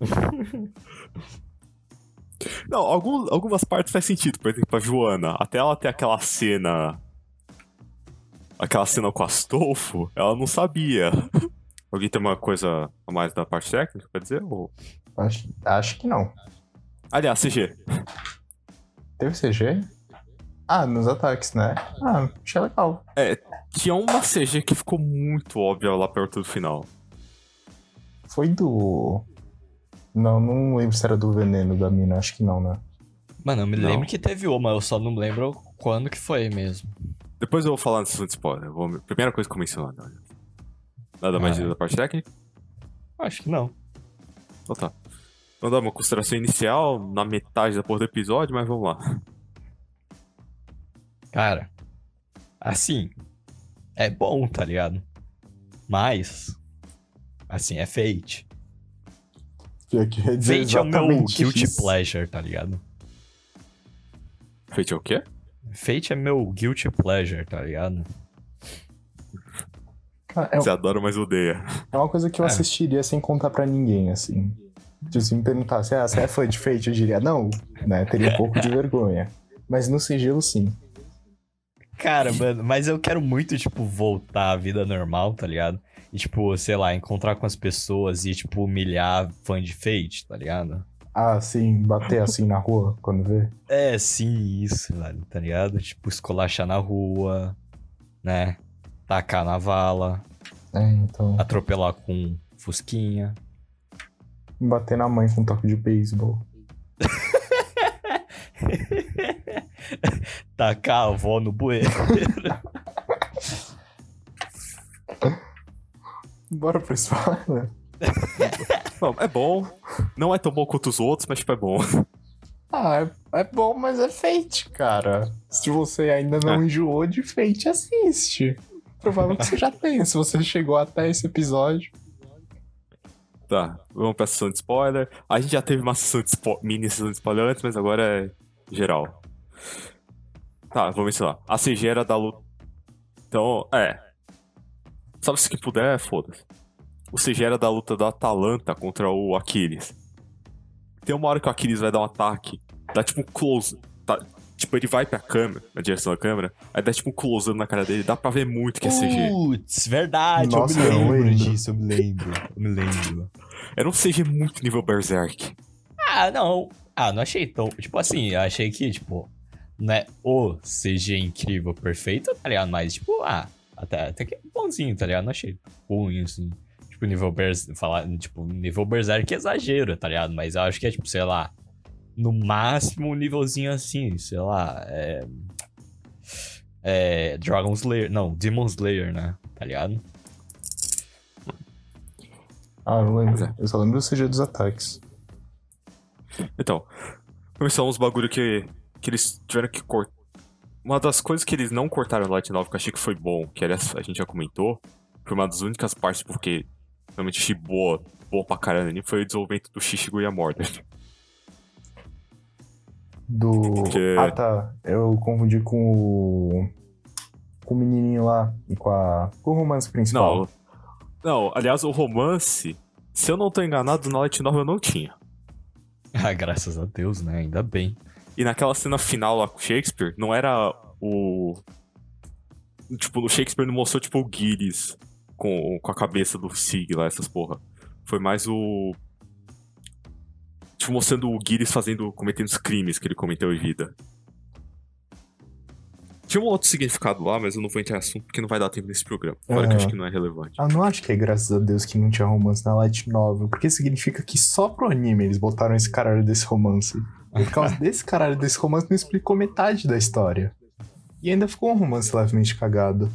Não, algum- algumas partes faz sentido. Por exemplo, a Joana, até ela ter aquela cena. Aquela cena com o Astolfo, ela não sabia. Alguém tem uma coisa a mais da parte técnica pra dizer? Ou... Acho, acho que não. Aliás, CG. Teve CG? Ah, nos ataques, né? Ah, achei legal. Tinha uma CG que ficou muito óbvia lá perto do final. Foi do. Não, não lembro se era do veneno da mina, acho que não, né? Mano, eu me Não. lembro que teve uma, eu só não lembro quando que foi mesmo. Depois eu vou falar nesse de spoiler. Vou... Primeira coisa que eu mencionar. né? Nada mais Ah. da parte técnica? Acho que não. Então tá. Vamos dar uma consideração inicial na metade da porra do episódio, mas vamos lá. Cara, assim, é bom, tá ligado? Mas, assim, é Fate. Que que ia dizer Fate é o meu guilty isso. pleasure, tá ligado? Feito é o quê? Fate é meu guilty pleasure, tá ligado? É, Você adora, mas odeia. é uma coisa que eu É. assistiria sem contar pra ninguém, assim. Se você me perguntasse, ah, você é fã de Fate? Eu diria, não, né? Teria um pouco de vergonha. Mas no sigilo, sim. Cara, mano, mas eu quero muito, tipo, voltar à vida normal, tá ligado? E, tipo, sei lá, encontrar com as pessoas e, tipo, humilhar fã de Fate, tá ligado? Ah, sim, bater assim na rua quando vê. É, sim, isso, velho, tá ligado? Tipo, escolachar na rua, né? Tacar na vala, É, então. atropelar com fusquinha. Bater na mãe com um toque de beisebol. Tacar a avó no bueiro. Bora pro spoiler? Não, é bom. Não é tão bom quanto os outros, mas tipo, é bom. Ah, é, é bom, mas é Fate, cara. Se você ainda não É. enjoou de Fate, assiste. Provável que você já tenha, se você chegou até esse episódio. Tá, vamos pra sessão de spoiler. A gente já teve uma sessão de mini sessão de spoiler antes, mas agora é geral. Tá, vou mencionar. A CG era da luta. Então, é. Sabe se que puder, foda-se. O era da luta da Atalanta contra o Aquiles. Tem uma hora que o Aquiles vai dar um ataque, dá tipo um close. Tipo, ele vai pra câmera, na direção da câmera, aí dá tipo um close na cara dele, dá pra ver muito que é CG. Putz, verdade, Nossa, eu me eu lembro lembro. disso, eu me lembro. Eu me lembro. Era um CG muito nível Berserk. Ah, não. Ah, não achei tão. Tipo assim, eu achei que, tipo, não é o CG incrível, perfeito, tá ligado? Mas, tipo, ah, até, até que é bonzinho, tá ligado? Não achei ruim, assim. Tipo, nível Berserk. Falar, tipo, nível Berserk é exagero, tá ligado? Mas eu acho que é, tipo, sei lá. No máximo um nívelzinho assim, sei lá. É. É. Dragon Slayer. Não, Demon Slayer, né? Tá ligado? Ah, não lembro. Eu só lembro do CG dos ataques. Então, começou uns bagulho que, que eles tiveram que cortar. Uma das coisas que eles não cortaram no Light Novel que eu achei que foi bom, que aliás a gente já comentou, foi uma das únicas partes porque realmente achei boa, boa pra caramba foi o desenvolvimento do Shishigo e a Mordred. Do. Porque- Ah, tá. Eu confundi com o. Com o menininho lá e com, a... com o romance principal. Não, não, aliás, o romance, se eu não tô enganado, na Light Novel não tinha. Ah, graças a Deus, né? Ainda bem. E naquela cena final lá com o Shakespeare, não era o. Tipo, o Shakespeare não mostrou, tipo, o Gilles com, com a cabeça do Sig lá, essas porra. Foi mais o. Tipo, mostrando o Gilles fazendo. cometendo os crimes que ele cometeu em vida. Tinha um outro significado lá, mas eu não vou entrar em assunto porque não vai dar tempo nesse programa. Fora que eu Aham. acho que não é relevante. Eu não acho que é graças a Deus que não tinha romance na Light Novel, porque significa que só pro anime eles botaram esse caralho desse romance. E por causa desse caralho desse romance não explicou metade da história. E ainda ficou um romance levemente cagado.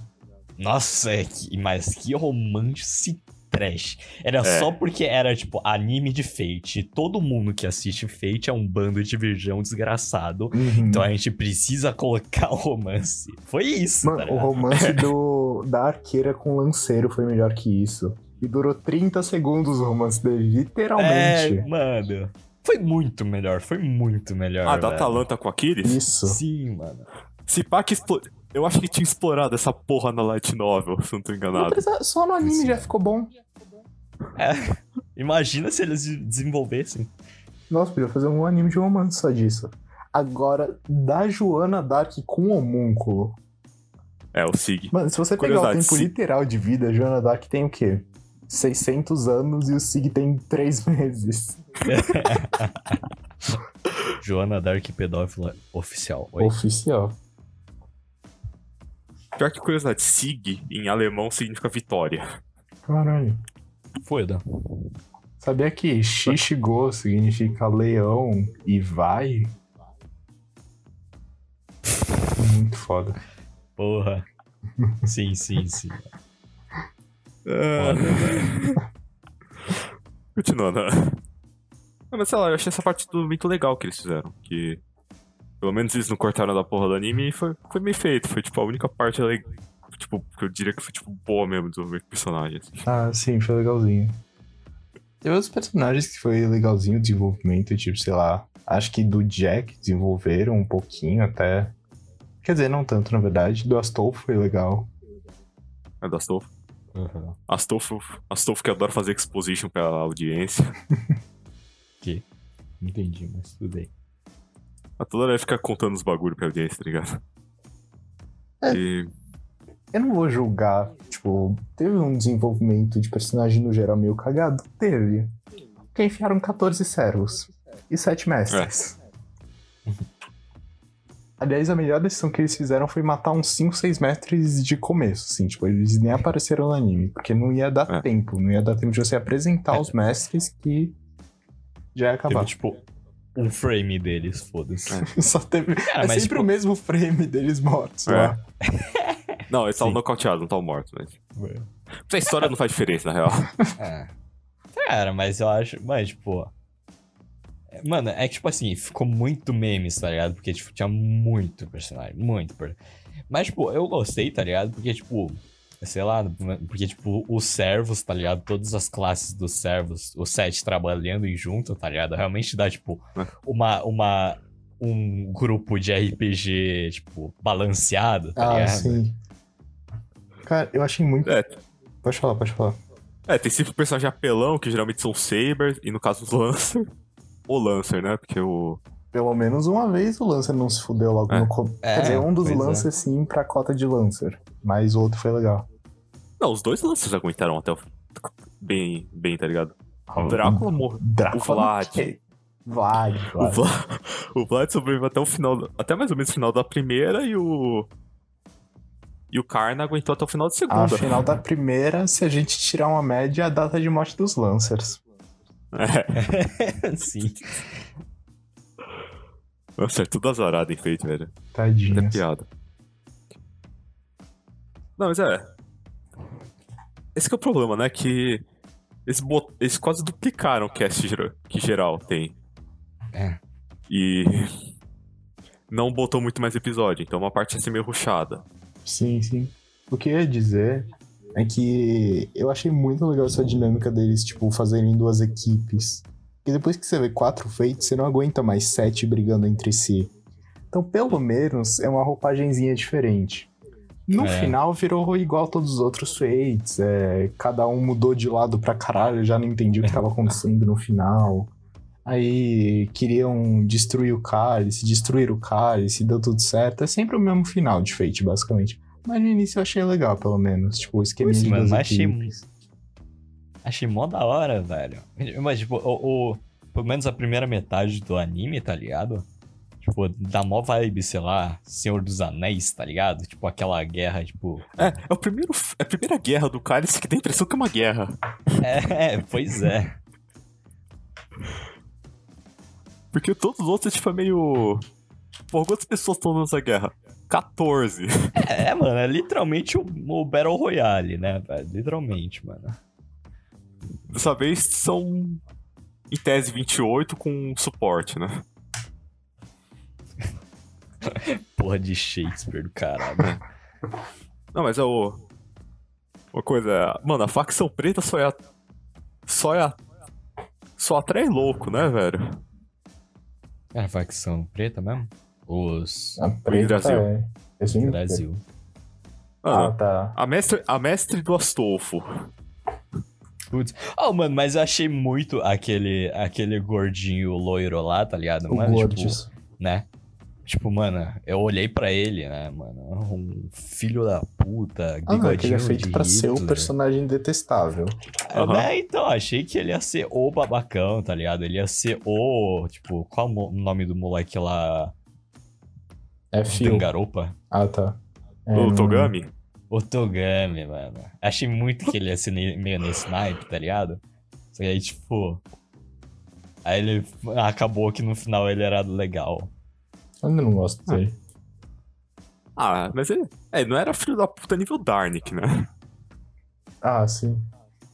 Nossa, é que, mas que romance trash. Era É. só porque era, tipo, anime de Fate. Todo mundo que assiste Fate é um bando de virgão desgraçado. Uhum. Então a gente precisa colocar o romance. Foi isso, Mano, tá o romance do, da arqueira com o lanceiro foi melhor que isso. E durou 30 segundos o romance dele, literalmente. É, mano. Foi muito melhor, foi muito melhor. Ah, da velho. Atalanta com Aquiles? Isso. Sim, mano. Se pá que explo... Eu acho que tinha explorado essa porra na Light Novel, se não tô Não enganado. precisa- só no anime Isso. já ficou bom. Imagina se eles de- desenvolvessem. Nossa, podia fazer um anime de romance só disso. Agora, da Joana Dark com o homúnculo. É, o Sig. Mano, se você pegar o tempo se- literal de vida, a Joana Dark tem o quê? 600 anos e o Sig tem 3 meses. Joana Dark Pedófila Oficial. Oi. Oficial. Pior que curiosidade, Sig em alemão significa vitória. Caralho. Foda. Sabia que Shishigo significa leão e vai? Muito foda. Porra. Sim, sim, sim. É... Foda. Continuando. Ah, mas sei lá, eu achei essa parte tudo muito legal que eles fizeram. Que pelo menos eles não cortaram da porra do anime e foi, foi bem feito. Foi tipo a única parte legal. Tipo, que eu diria que foi tipo boa mesmo do meu personagem. assim. Ah, sim, foi legalzinho. Teve outros personagens que foi legalzinho o desenvolvimento, tipo, sei lá. Acho que do Jack desenvolveram um pouquinho até. Quer dizer, não tanto, na verdade. Do Astolfo foi legal. É da Astolfo. Uhum. Astolfo, Astolfo que adora fazer exposition pra audiência. Entendi, mas tudo bem. A toda hora fica contando os bagulho pra audiência, tá ligado? É. E. Eu não vou julgar, tipo, teve um desenvolvimento de personagem no geral meio cagado? Teve. Porque enfiaram 14 servos e 7 mestres. Aliás, a melhor decisão que eles fizeram foi matar uns 5, 6 mestres de começo, assim, tipo, eles nem apareceram no anime, porque não ia dar É. tempo, não ia dar tempo de você apresentar os mestres que já ia acabar. Teve, tipo, um frame deles, foda-se. É. Só teve. Cara, é mas, sempre tipo- o mesmo frame deles mortos É. lá. Não, eles estavam nocauteados, não estavam mortos, mas. Essa história não faz diferença, na real. É. Cara, mas eu acho. Mas, tipo. é, Mano, é que, tipo assim, ficou muito memes, tá ligado? Porque, tipo, tinha muito personagem, muito personagem. Mas, tipo, eu gostei, tá ligado? Porque, tipo, sei lá, porque, tipo, os servos, tá ligado? Todas as classes dos servos, os sete trabalhando em junto, tá ligado? Realmente dá, tipo, É. uma. uma um grupo de RPG, tipo, balanceado, tá Ah, ligado? sim. Cara, eu achei muito. É, Pode falar, pode falar. É, tem sempre personagem apelão, que geralmente são Sabers, e no caso os Lancer. O Lancer, né? Porque o. Pelo menos uma vez o Lancer não se fudeu logo É. no começo. É, Quer dizer, um dos é. Lancer sim pra cota de Lancer. Mas o outro foi legal. Não, os dois Lancers aguentaram até o. Bem, bem, tá ligado? O Drácula morreu. Drácula. O Vlad. ok. Vlad, O Vlad. Vlad, o Vlad sobreviveu até o final. Até mais ou menos o final da primeira e o. E o Karna aguentou até o final da A segunda. final da primeira, se a gente tirar uma média, é a data de morte dos Lancers. É. Sim. Nossa, é tudo azarado enfeite, velho. Até Tadinho. piada. Não, mas é. Esse que é o problema, né? Que eles, bot... eles quase duplicaram o cast que geral tem. É. E não botou muito mais episódio, então uma parte ia ser meio ruchada. Sim, sim. O que eu ia dizer é que eu achei muito legal essa dinâmica deles, tipo, fazerem duas equipes. Porque depois que você vê quatro feitos, você não aguenta mais sete brigando entre si. Então, pelo menos, é uma roupagenzinha diferente. No É. final, virou igual todos os outros feitos. É, cada um mudou de lado pra caralho, eu já não entendi o que tava acontecendo no final. Aí queriam destruir o cálice, destruir o cálice, deu tudo certo. É sempre o mesmo final de Fate, basicamente. Mas no início eu achei legal, pelo menos. Tipo, o esqueminha Pois, de mano, mas achei. Achei mó da hora, velho. Mas, tipo, o, o- pelo menos a primeira metade do anime, tá ligado? Tipo, dá mó vibe, sei lá, Senhor dos Anéis, tá ligado? Tipo, aquela guerra, tipo. É, é, o primeiro, é a primeira guerra do Cálice que tem a impressão que é uma guerra. É, pois é. Porque todos os outros, tipo, é meio. Por quantas pessoas estão nessa guerra? 14. É, mano, é literalmente o, o Battle Royale, né, velho? Literalmente, mano. Dessa vez são, em tese, 28 com suporte, né? Porra de Shakespeare do caralho. Não, mas é o. Uma coisa é. Mano, a facção preta só é. A... Só é. A... Só atrai louco, né, velho? É a facção preta mesmo? Os. A preta Brasil. é. Esse é Brasil. Mano, Ah, tá. a, mestre, a mestre do Astolfo. Putz. Oh, mano, mas eu achei muito aquele, aquele gordinho loiro lá, tá ligado? O Mano, tipo, né? Tipo, mano, eu olhei pra ele, né, mano? Um filho da puta, Ah, não, que ele é feito pra ser o Hitler. personagem detestável. É, Aham. né? Então, achei que ele ia ser o babacão, tá ligado? Ele ia ser o. Tipo, qual o nome do moleque lá? É fio. Dangaropa? Ah, tá. É, o Togami. O Togami, mano. Achei muito que ele ia ser meio nesse naipe, tá ligado? Só que aí, tipo. Aí ele acabou que no final ele era legal. Eu ainda não gosto dele. Ah, mas ele. É, não era filho da puta nível Darnik, né? Ah, sim.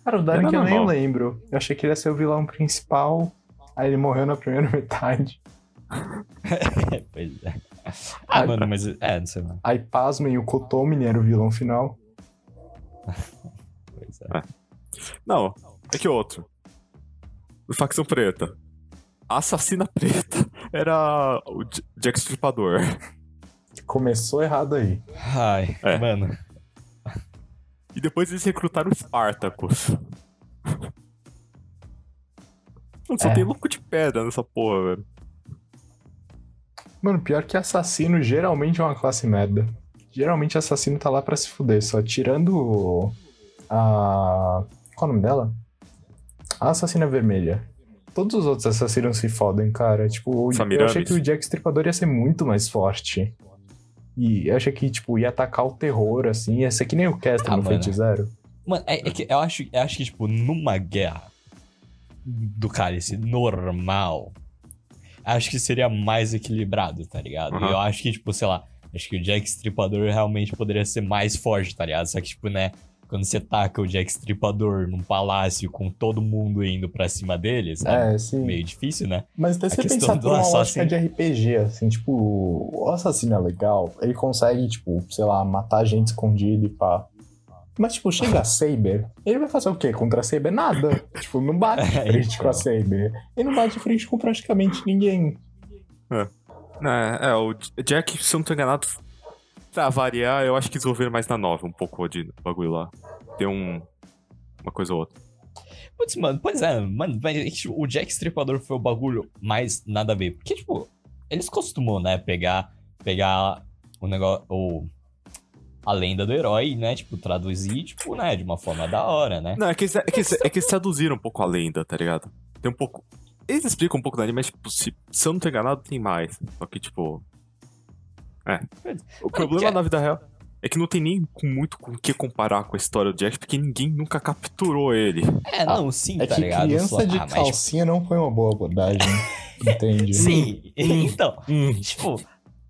Cara, o Era eu nem normal. lembro. Eu achei que ele ia ser o vilão principal. Aí ele morreu na primeira metade. pois é. Ah, mano, mas. É, não sei, mano. Aí pasmem, o Kotomi era o vilão final. Pois é. Não, é que outro. Facção preta. A assassina preta era o Jack Stripador. Começou errado aí. Ai, É. mano. E depois eles recrutaram o Spartacus. Mano, só É. tem louco de pedra nessa porra, velho. Mano, pior que assassino geralmente é uma classe merda. Geralmente assassino tá lá pra se fuder, só tirando a. Qual o nome dela? A assassina vermelha. Todos os outros assassinos se fodem, cara. Tipo, eu achei que o Jack Stripador ia ser muito mais forte. E eu achei que, tipo, ia atacar o terror, assim. Ia ser que nem o Caster Ah, no mano. Fate Zero. Mano, é, é que eu acho, eu acho que, tipo, numa guerra do cálice normal, acho que seria mais equilibrado, tá ligado? Aham. Eu acho que, tipo, sei lá, acho que o Jack Stripador realmente poderia ser mais forte, tá ligado? Só que, tipo, né, quando você taca o Jack Stripador num palácio com todo mundo indo pra cima dele, sabe? É, sim. Meio difícil, né? Mas daí A você pensar por uma lógica de RPG, assim, tipo, o assassino é legal, ele consegue, tipo, sei lá, matar gente escondida e pá. Mas, tipo, chega a Saber, ele vai fazer o quê contra a Saber? Nada. tipo, não bate de É, frente com a então. Saber. Ele não bate de frente com praticamente ninguém. É, é, o J- Jack, se eu não tô enganado, pra variar, eu acho que desenvolveram mais na 9 um pouco de bagulho lá. Tem um. Uma coisa ou outra. Putz, mano, pois é, mano, tipo, o Jack Stripador foi o bagulho mais nada a ver. Porque, tipo, eles costumam, né, pegar, pegar o negócio, o, a lenda do herói, né, tipo, traduzir, tipo, né, de uma forma da hora, né? Não, é que, eles, é, que eles, é que eles traduziram um pouco a lenda, tá ligado? Tem um pouco. Eles explicam um pouco da anime, mas, tipo, se, se eu não tô enganado, tem mais. Só que, tipo. É. O problema Jack- na vida real é que não tem nem muito com o que comparar com a história do Jack, porque ninguém nunca capturou ele. É, não, sim, É tá que ligado? criança Só- de ah, mas, tipo, calcinha não foi uma boa abordagem. Entende? Sim, então, tipo,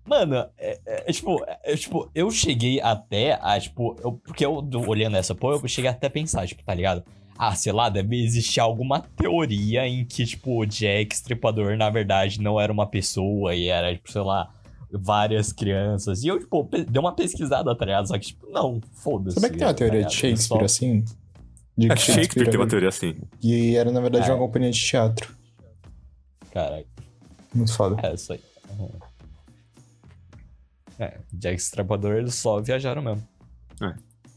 mano, é, é, é, tipo, é, tipo, eu cheguei até a, tipo, eu, porque eu olhando essa porra, eu cheguei até a pensar, tipo, tá ligado? Ah, sei lá, deve existir alguma teoria em que, tipo, o Jack Stripador, na verdade, não era uma pessoa e era, tipo, sei lá, várias crianças. E eu, tipo, dei uma pesquisada, tá ligado? Só que, tipo, não, foda-se. Sabia que tem uma tá teoria ligado? de É Shakespeare só- assim? De É, que Shakespeare tem uma teoria assim. E era, na verdade, É. uma companhia de teatro. Caralho. Muito foda. É, isso aí. Uhum. É, Jack Stripador, eles só viajaram mesmo. É.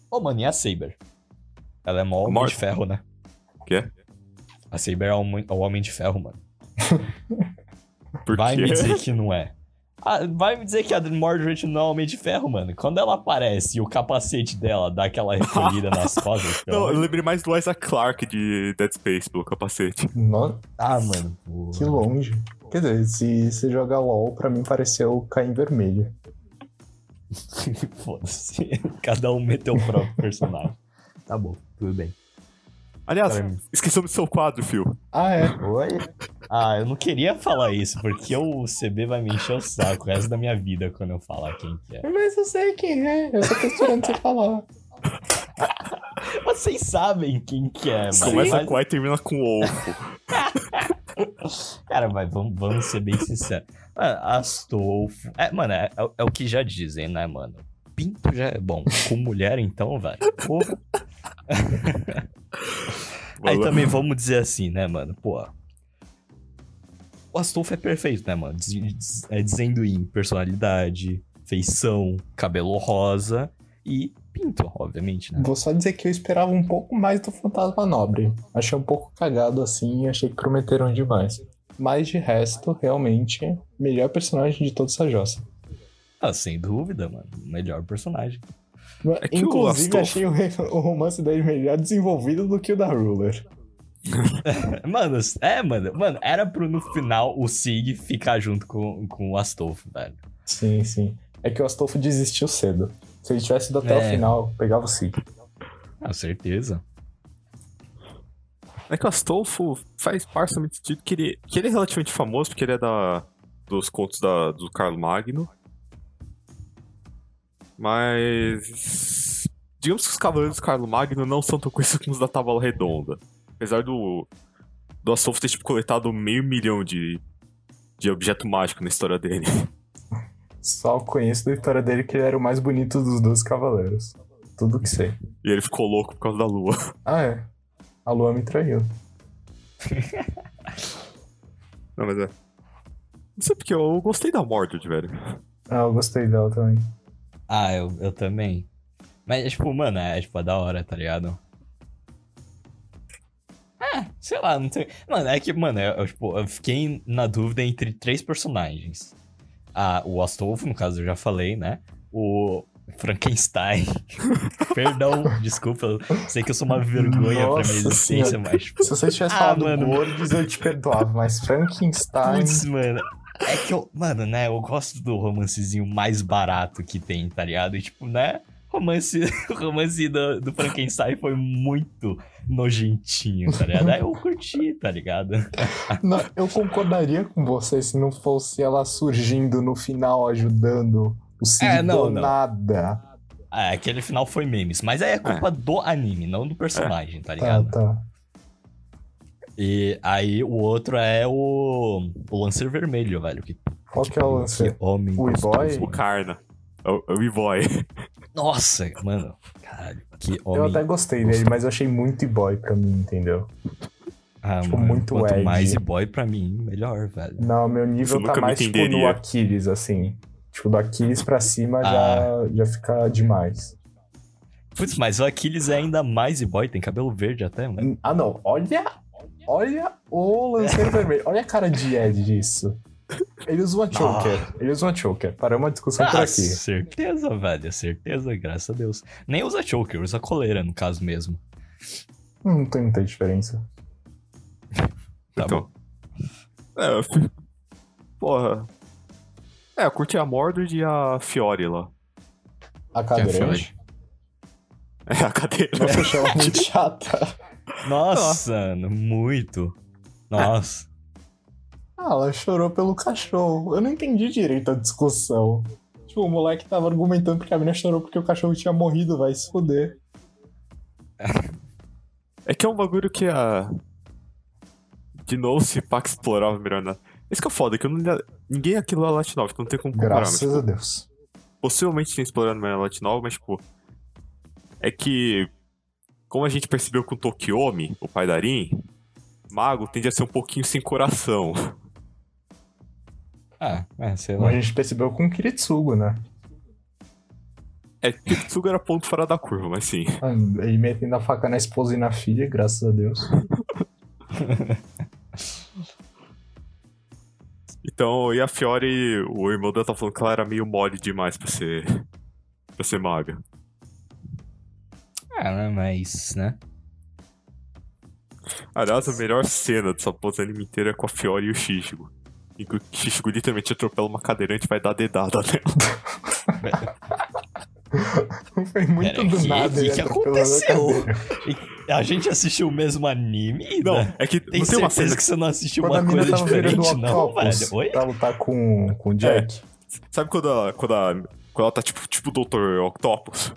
Ô, mano, e a Saber? Ela é mó homem Mor- de ferro, né? Quê? A Saber é o homem, é o homem de ferro, mano. Por Vai quê? me dizer que não é. Ah, vai me dizer que a Mordred não é homem de ferro, mano. Quando ela aparece e o capacete dela dá aquela recolhida nas costas. Não, eu de- lembrei mais do Isaac Clarke de Dead Space pelo capacete. No- Ah, mano. porra. Que longe. Quer dizer, se você jogar LOL, pra mim pareceu cair em vermelho. Foda-se. Cada um meteu o próprio personagem. Tá bom, tudo bem. Aliás, Caramba. esquecemos do seu quadro, Phil. Ah, é. Oi? Ah, eu não queria falar isso, porque o CB vai me encher o saco o resto da minha vida quando eu falar quem que é. Mas eu sei quem é. Eu só tô esperando você falar. Vocês sabem quem que é, mas... Começa mas- com A e termina com ovo. Cara, mas vamos, vamos ser bem sinceros. Mano, Astolfo... É, mano, é, é- é o que já dizem, né, mano? Pinto já é bom. Com mulher, então, velho. Porra. Aí também vamos dizer assim, né, mano? Pô. O Astolfo é perfeito, né, mano? Diz- É dizendo em personalidade, feição, cabelo rosa e pinto, obviamente, né? Vou só dizer que eu esperava um pouco mais do Fantasma Nobre. Achei um pouco cagado assim e achei que prometeram demais. Mas de resto, realmente, melhor personagem de toda essa jossa. Ah, sem dúvida, mano. Melhor personagem. É que Inclusive, Astolfo- achei o, o romance dele melhor desenvolvido do que o da Ruler. Mano, é, mano. Mano, era pro no final o Sig ficar junto com, com o Astolfo, velho. Sim, sim. É que o Astolfo desistiu cedo. Se ele tivesse ido até É. o final, pegava o Sig. Com certeza. É que o Astolfo faz parcialmente sentido que ele, que ele é relativamente famoso, porque ele é da, dos contos da, do Carlo Magno. Mas. Digamos que os Cavaleiros do Carlo Magno não são tão conhecidos como os da Tábua Redonda. Apesar do. Do Astolfo ter tipo, coletado meio milhão de, de objeto mágico na história dele. Só conheço da história dele que ele era o mais bonito dos dois cavaleiros. Tudo que sei. E ele ficou louco por causa da lua. Ah, é. A lua me traiu. Não, mas é. Não sei porque eu gostei da Mordred, velho. Ah, eu gostei dela também. Ah, eu, eu também. Mas, tipo, mano, é, tipo, é da hora, tá ligado? É, sei lá, não tem. Mano, é que, mano, eu, eu, tipo, eu fiquei na dúvida entre três personagens. Ah, o Astolfo, no caso, eu já falei, né? O Frankenstein. Perdão, desculpa, sei que eu sou uma vergonha pra minha Nossa existência, mas. tipo, Se você tivesse Ah, falado mano. Gordes, eu te perdoava, mas Frankenstein. Putz, mano. É que eu, mano, né, eu gosto do romancezinho mais barato que tem, tá ligado? E, tipo, né, romance, o romance do, do Frankenstein foi muito nojentinho, tá ligado? Aí eu curti, tá ligado? Não, eu concordaria com você se não fosse ela surgindo no final ajudando o Sig É, não, do nada. Ah, aquele final foi memes, mas aí é culpa do anime, não do personagem, tá Tá, ligado? tá. E aí o outro é o, o Lancer Vermelho, velho. Que, Qual que é o lance? que homem O. E-Boy? O Karna. É o, é o E-Boy. Nossa, mano. Caralho, que Eu homem. até gostei dele, mas eu achei muito e-boy pra mim, entendeu? Ah, tipo, mano, muito quanto edgy. mais e boy pra mim, melhor, velho. Não, meu nível tá mais tipo no. Aquiles, assim. Tipo, do Aquiles pra cima Ah. já, já fica demais. Putz, mas o Aquiles é ainda mais e boy, tem cabelo verde até, mano. Ah, não. Olha. Olha o lanceiro vermelho. Olha a cara de Ed disso. Ele usa uma choker. Ele usa uma choker. Paramos uma discussão por Ah, aqui. certeza, velho, certeza, graças a Deus. Nem usa choker, usa coleira, no caso mesmo. Hum, Não tem muita diferença. Tá então. É, eu fi- Porra. É, eu curti a Mordred e a Fiore lá. A Que é cadeirante. É, a cadeira. Nossa, eu chamo muito chata. Nossa, mano, muito. Nossa. Ah, ela chorou pelo cachorro. Eu não entendi direito a discussão. Tipo, o moleque tava argumentando porque a menina chorou porque o cachorro tinha morrido, vai se fuder. É que é um bagulho que a. De novo, se Pax explorava melhor na. Esse que é foda, que eu não... ninguém aqui lá Novel, então não tem como comparar. Mas, Graças a Deus. possivelmente tinha explorado melhor Novel, mas, tipo. É que. Como a gente percebeu com o Tokiomi, o pai da Rin, Mago tende a ser um pouquinho sem coração. Ah, é, sei Como lá. a gente percebeu com o Kiritsugo, né? É que o Tsuga era ponto fora da curva, mas sim. Ah, Ele metendo a faca na esposa e na filha, graças a Deus. Então, e a Fiore, o irmão dela tá falando que ela era meio mole demais pra ser. pra ser maga. Ah, né, mas, né? Aliás, a melhor cena dessa pose anime inteira é com a Fiore e o Shichigo. em que o Shichigo literalmente atropela uma cadeirante e vai dar dedada nela. Foi muito Pera, do que- nada. que ele que a aconteceu? E a gente assistiu o mesmo anime? Não, Ida? é que Tem não tem uma certeza cena que você não assistiu Quando a uma coisa diferente, o não, velho? Oi? pra lutar com, com o Jack. Sabe quando, a, quando, a, quando ela tá tipo, tipo o Dr. Octopus?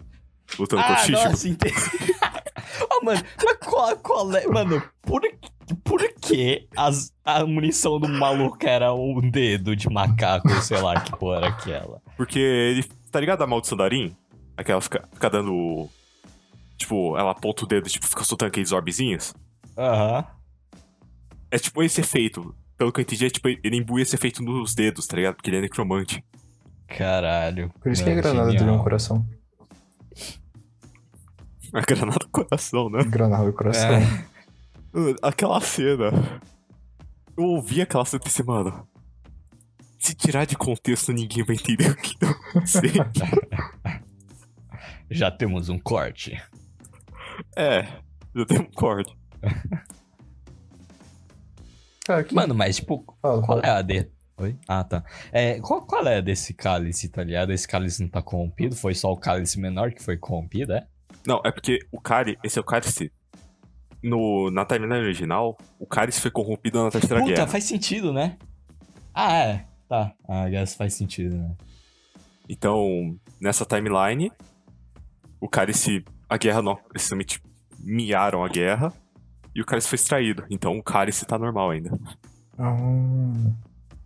Lutando com o Ah, Shichigo? nossa, entendi. Ó, mano, mas qual, qual é... Mano, por, por que as, a munição do maluco era um dedo de macaco, sei lá que porra era aquela? Porque ele. Tá ligado a maldição da Arin? Aquela fica, fica dando. Tipo, ela aponta o dedo e tipo, fica soltando aqueles orbezinhos. Aham. É tipo esse efeito. Pelo que eu entendi, é tipo, ele imbui esse efeito nos dedos, tá ligado? Porque ele é necromante. Caralho. Por isso que a Mano, granada deu um coração. A granada do coração, né? Granada do coração. É. Aquela cena. Eu ouvi aquela cena e pensei, mano. Se tirar de contexto, ninguém vai entender o que eu pensei. Já temos um corte. é, já tem um corte. Cara, que... Mano, mas tipo, Fala, qual fala. é a de... Oi? Ah, tá. É, qual, qual é a desse cálice, tá ligado? Esse cálice não tá corrompido? Foi só o cálice menor que foi corrompido, é? Não, é porque o cálice, esse é o cálice. No, na timeline original, o cálice foi corrompido na Terceira Puta, Guerra. faz sentido, né? Ah, é. Tá. Ah, guess faz sentido, né? Então, nessa timeline, o cálice. A guerra não. Simplesmente miaram a guerra. E o cálice foi extraído. Então o cálice tá normal ainda. Ah,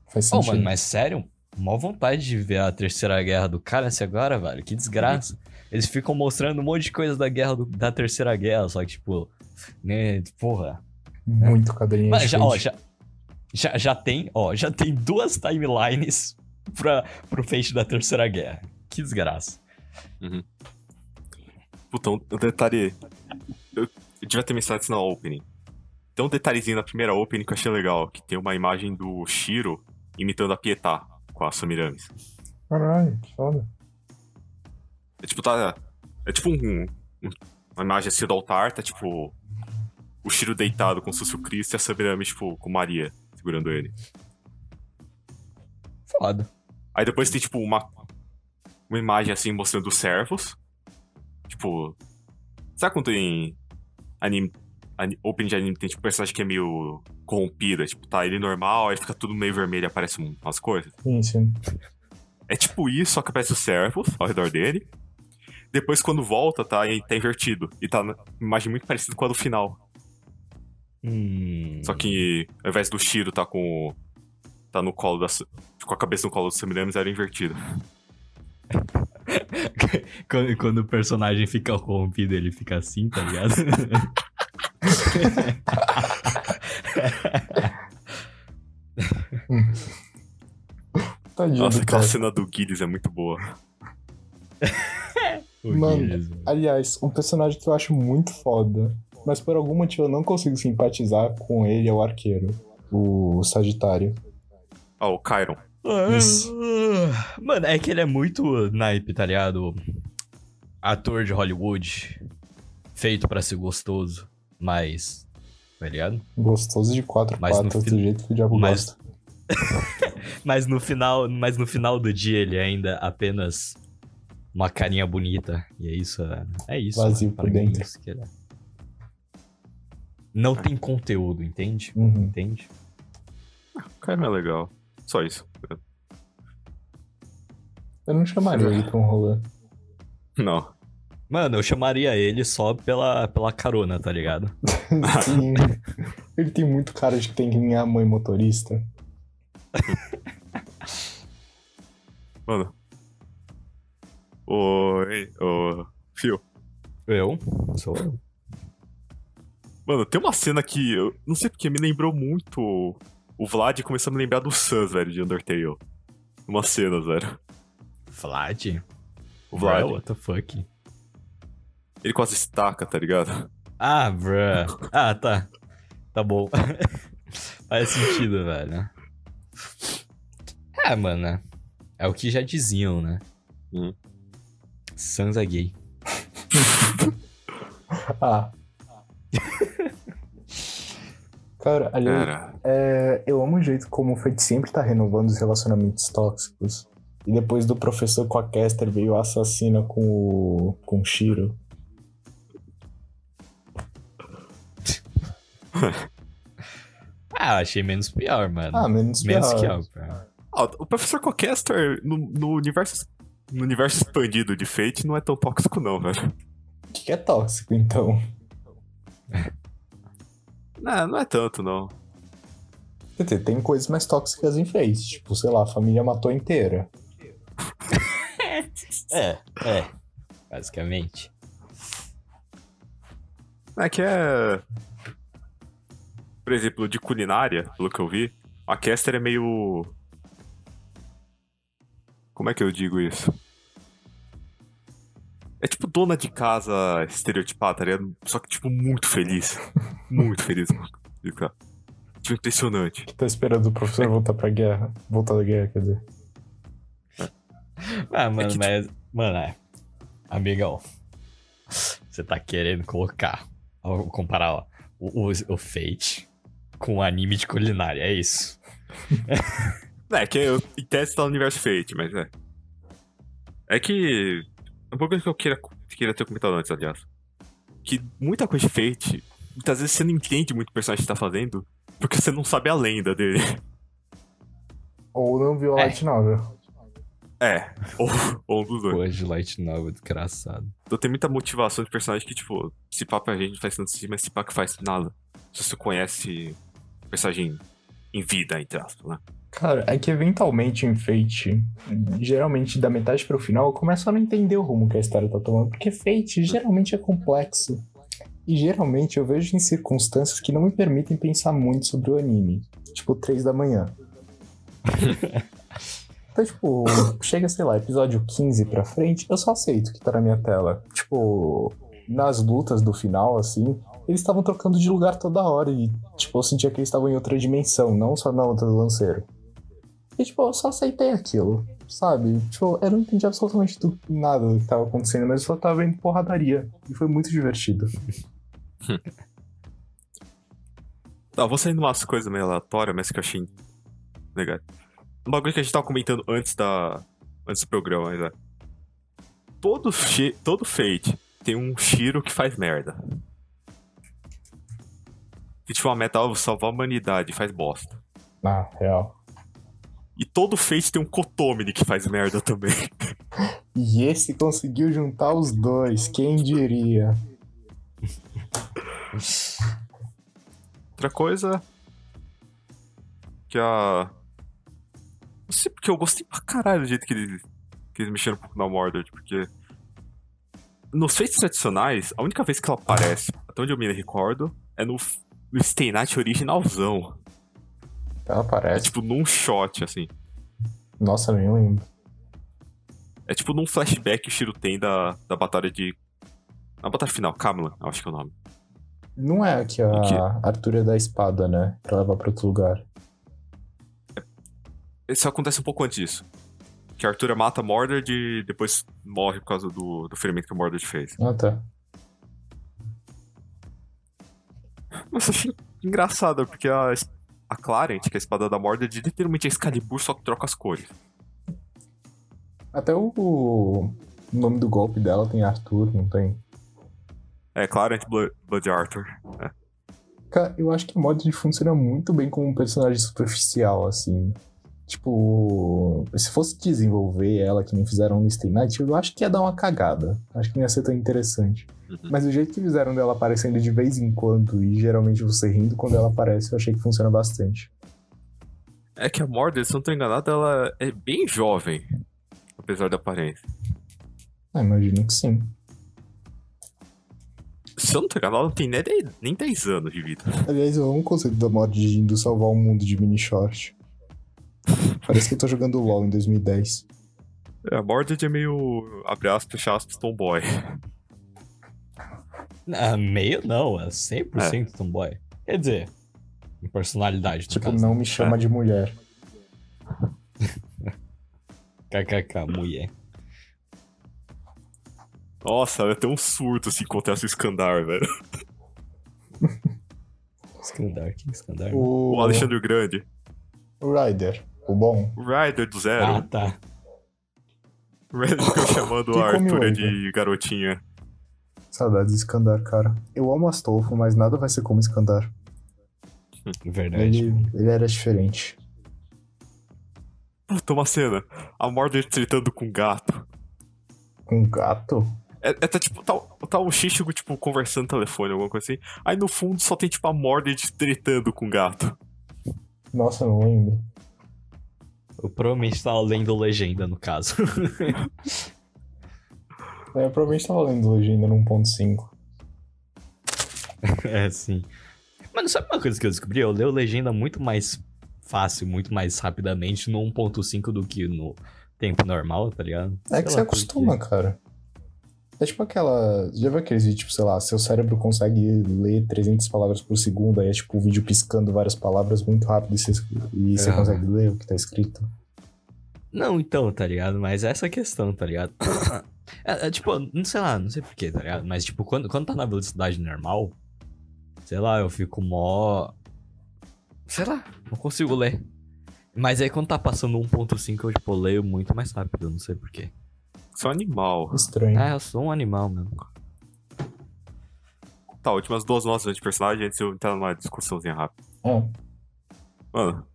faz Ô, sentido. mano, mas sério? Mó vontade de ver a terceira guerra do cálice agora, velho. Que desgraça. Eles ficam mostrando um monte de coisa da guerra do- da terceira guerra, só que, tipo, né, porra. Muito quadrinho. Mas já, ó, já, já, já tem, ó, já tem duas timelines pra, pro Fate da Terceira Guerra. Que desgraça. Puta, um um detalhe. Eu, eu devia ter mencionado isso na opening. Tem um detalhezinho na primeira opening que eu achei legal, que tem uma imagem do Shiro imitando a Pietá com a Samiramis. Caralho, que foda. É tipo, tá. É tipo um, um- uma imagem assim do altar, tá tipo. O Shiro deitado se fosse o Cristo e a Samiramis, tipo, com Maria segurando ele. Foda. Aí depois tem, tipo, uma. Uma imagem assim mostrando os servos. Tipo. Sabe quando tem. Anime. ani- open de anime tem tipo personagem que é meio corrompida, tipo, tá ele normal, aí fica tudo meio vermelho e aparece um- umas coisas. Sim, sim. É tipo isso, só que aparece os servos ao redor dele. Depois, quando volta, tá, tá invertido. E tá na imagem muito parecida com a do final. Hum. Só que ao invés do Shiro tá com. o- tá no colo da. Com a cabeça no colo do Semiramis, era invertido. quando, quando o personagem fica corrompido, ele fica assim, tá ligado? Tadinho Nossa, aquela cena do Gilles é muito boa. O Mano. Aliás, um personagem que eu acho muito foda, mas por algum motivo eu não consigo simpatizar com ele é o arqueiro, o Sagitário. Ah, o Kyron. Isso. Mano, é que ele é muito naipe, tá ligado? Ator de Hollywood, feito pra ser gostoso, mas. Tá ligado? Gostoso de quatro Mas patas, fin- do jeito que o diabo mas- gosta. Mas no final, mas no final do dia ele é ainda apenas uma carinha bonita. E é isso, é, é isso. Vazio mano, por mim, dentro. é isso que é. Não tem conteúdo, entende? Uhum. Entende? O Kyron é legal. Só isso. Eu não chamaria ele pra um rolê. Não. Mano, eu chamaria ele só pela, pela carona, tá ligado? Sim. ele tem muito cara de que tem minha mãe motorista. Mano. Oi, ô. Fio. Eu? Sou eu. Mano, tem uma cena que eu não sei porque me lembrou muito. O Vlad começou a me lembrar do Sans, velho, de Undertale. Umas cenas, velho. Vlad? O Vlad. Bro, what the fuck? Ele quase estaca, tá ligado? Ah, bruh. Ah, tá. Tá bom. Faz sentido, velho. É, mano. É o que já diziam, né? Hum. Sans é gay. Ah. Cara, aliás, Cara, é, eu amo o jeito como o Fate sempre tá renovando os relacionamentos tóxicos. E depois do professor com a Caster veio a assassina com o, com o Shiro. Ah, achei menos pior, mano. Ah, menos menos pior. ó, o professor Cocaster no, no universo no universo expandido de Fate não é tão tóxico não, velho. O que que é tóxico, então? Não, não é tanto não. Quer dizer, tem coisas mais tóxicas em Fate. Tipo, sei lá, a família matou inteira. É, é. Basicamente. É que é. Por exemplo, de culinária, pelo que eu vi, a Caster é meio. Como é que eu digo isso? É tipo dona de casa estereotipada, tá ligado? Só que, tipo, muito feliz. Muito feliz. Fica, Tipo, impressionante. Tá esperando o professor voltar pra guerra. Voltar da guerra, quer dizer. Ah, mano, que, mas. Mano, é. Amigão. Você tá querendo colocar. ó, comparar, ó. O, o, o Fate com o anime de culinária, é isso. É, que eu, em tese tá no universo Fate, mas é. É que. É um pouco que eu queira, queira ter comentado antes, aliás. Que muita coisa de Fate, muitas vezes você não entende muito o personagem que tá fazendo, porque você não sabe a lenda dele. Ou não viu a É. Light Novel. É, ou, ou um dos dois. Coisa de Light Novel, desgraçado. Então tem muita motivação de personagem que, tipo, se pá pra gente faz tanto sentido, mas se pá que faz nada. Se você conhece o personagem em vida, entre aspas, né? Cara, é que eventualmente em Fate, geralmente da metade pro final, eu começo a não entender o rumo que a história tá tomando. Porque Fate geralmente é complexo. E geralmente eu vejo em circunstâncias que não me permitem pensar muito sobre o anime. Tipo, 3 da manhã. Então, tipo, chega, sei lá, episódio 15 pra frente, eu só aceito que tá na minha tela. Tipo, nas lutas do final, assim, eles estavam trocando de lugar toda hora e, tipo, eu sentia que eles estavam em outra dimensão, não só na luta do lanceiro. E, tipo, eu só aceitei aquilo, sabe? Tipo, eu não entendi absolutamente do- nada do que tava acontecendo, mas eu só tava vendo porradaria. E foi muito divertido. Tá, vou saindo umas coisas meio aleatórias, mas que eu achei legal. Um bagulho que a gente tava comentando antes da. Antes do programa, mas é. Todo, chi- todo Fate tem um Shiro que faz merda. Que tipo, uma meta, vou salvar a humanidade, faz bosta. Ah, real. E todo Fate tem um Kotomini que faz merda também. E esse conseguiu juntar os dois, quem diria? Outra coisa. Que a. Não sei porque eu gostei pra caralho do jeito que eles, que eles mexeram um pouco na Mordred, porque. Nos feitos tradicionais, a única vez que ela aparece, até onde eu me recordo, é no, no Stay Night originalzão. Ela É aparece. tipo num shot, assim. Nossa, nem lembro. É tipo num flashback que o Shiro tem da, da batalha de. Na batalha final, Kamlan, eu acho que é o nome. Não é que a O quê? Arthur é da espada, né? Pra levar pra outro lugar. Isso acontece um pouco antes disso. Que a Arthur mata Mordred e depois morre por causa do, do ferimento que a Mordred fez. Ah, tá. Nossa, achei engraçado, porque a, a Clarent, que é a espada da Mordred, literalmente é Excalibur, só que troca as cores. Até o, o nome do golpe dela tem Arthur, não tem? É, Clarent Blood, Blood Arthur. É. Cara, eu acho que o modo de funciona muito bem como um personagem superficial, assim. Tipo, se fosse desenvolver ela que nem fizeram no Stay Night, eu acho que ia dar uma cagada. Acho que não ia ser tão interessante. Uhum. Mas o jeito que fizeram dela aparecendo de vez em quando e geralmente você rindo quando ela aparece, eu achei que funciona bastante. É que a Mordred, se não tô enganado, ela é bem jovem. Apesar da aparência. Ah, imagino que sim. Se eu não tô enganado, ela não tem nem 10, nem 10 anos de vida. Aliás, eu amo o conceito da mod de indo salvar o mundo de mini short. Parece que eu tô jogando LOL em 2010. É, a Mordred é meio, abre aspas, fecha aspas, tomboy. Ah, meio não, é 100% tomboy. Quer dizer, em personalidade, Tipo, caso. não me chama de mulher. KKK, mulher. Nossa, ela tem um surto se encontrasse o Skandar, velho. Skandar, quem é Skandar? O, O Alexandre o Grande. o Ryder, o bom. O Ryder do Zero. Ah, tá. O Ryder ficou chamando a Arthur de garotinha. Saudades de Skandar, cara. Eu amo Astolfo, mas nada vai ser como Skandar. Verdade. Ele, ele era diferente. Puta, uma cena. A Mordred tretando com um gato. Com gato? É, é tá tipo, tá, tá o Shishigo, tipo, conversando no telefone, alguma coisa assim. Aí no fundo só tem, tipo, a Mordred tretando com o gato. Nossa, não lembro. Eu provavelmente tava lendo legenda, no caso. É, eu provavelmente tava lendo legenda no 1.5. é, sim. Mano, sabe uma coisa que eu descobri? Eu leio legenda muito mais fácil, muito mais rapidamente no 1.5 do que no tempo normal, tá ligado? É Sei que lá você acostuma, cara. É tipo aquela. Já viu aqueles vídeos, tipo, sei lá, seu cérebro consegue ler 300 palavras por segundo, aí é tipo o vídeo piscando várias palavras muito rápido e você, e você consegue ler o que tá escrito. Não, então, tá ligado? Mas essa é a questão, tá ligado? É, é, tipo, não sei lá, não sei porquê, tá ligado? Mas, tipo, quando, quando tá na velocidade normal, sei lá, eu fico mó. Sei lá, não consigo ler. Mas aí quando tá passando 1.5, eu, tipo, leio muito mais rápido, não sei porquê. É um animal. Estranho. Ah, eu sou um animal mesmo. Tá, últimas duas notas de personagem antes de eu entrar numa discussãozinha rápida. É. Mano.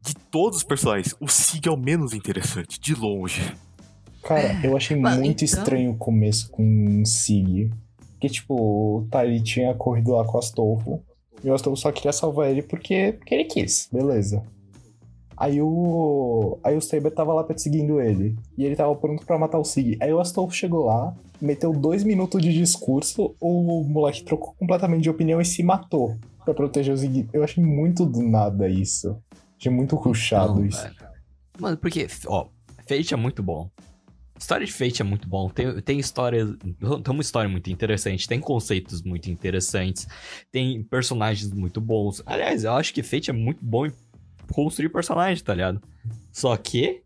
De todos os personagens, o Sig é o menos interessante, de longe. Cara, eu achei Mas muito então- estranho o começo com o Sig. Porque, tipo, tá, ele tinha corrido lá com o Astolfo. E o Astolfo só queria salvar ele porque, porque ele quis, beleza. Aí o. Aí o Saber tava lá perseguindo ele. E ele tava pronto pra matar o Sig. Aí o Astolfo chegou lá, meteu dois minutos de discurso, o moleque trocou completamente de opinião e se matou pra proteger o Sig. Eu achei muito do nada isso. Achei muito ruchado Não, isso. velho. Mano, porque, ó, Fate é muito bom. História de Fate é muito bom. Tem, tem história. Tem uma história muito interessante. Tem conceitos muito interessantes. Tem personagens muito bons. Aliás, eu acho que Fate é muito bom em construir personagem, tá ligado? Só que.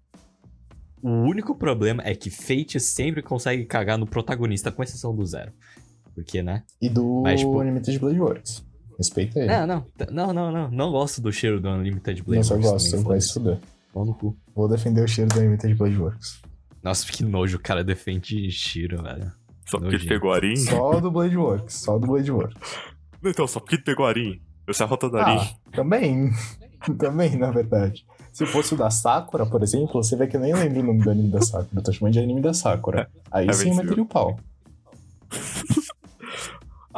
O único problema é que Fate sempre consegue cagar no protagonista, com exceção do Zero. Porque, né? E do Mas, tipo- Unlimited Blade Works. Respeita ele. Não, não, não, não, não. Não gosto do cheiro do Unlimited Blade. Nossa, eu Works gosto, vai se fuder. Pau no cu. Vou defender o cheiro do Unlimited Blade Works. Nossa, que nojo, o cara defende Shiro, velho. Só porque ele pegou Arin. Só do Blade Works, só do Blade Works. Então, só porque ele pegou Arin. Eu sei a rota da Arin. Ah, também. também, na verdade. Se fosse o da Sakura, por exemplo, você vê que eu nem lembro o nome do anime da Sakura. Eu tô chamando de anime da Sakura. Aí É sim eu meteria o pau.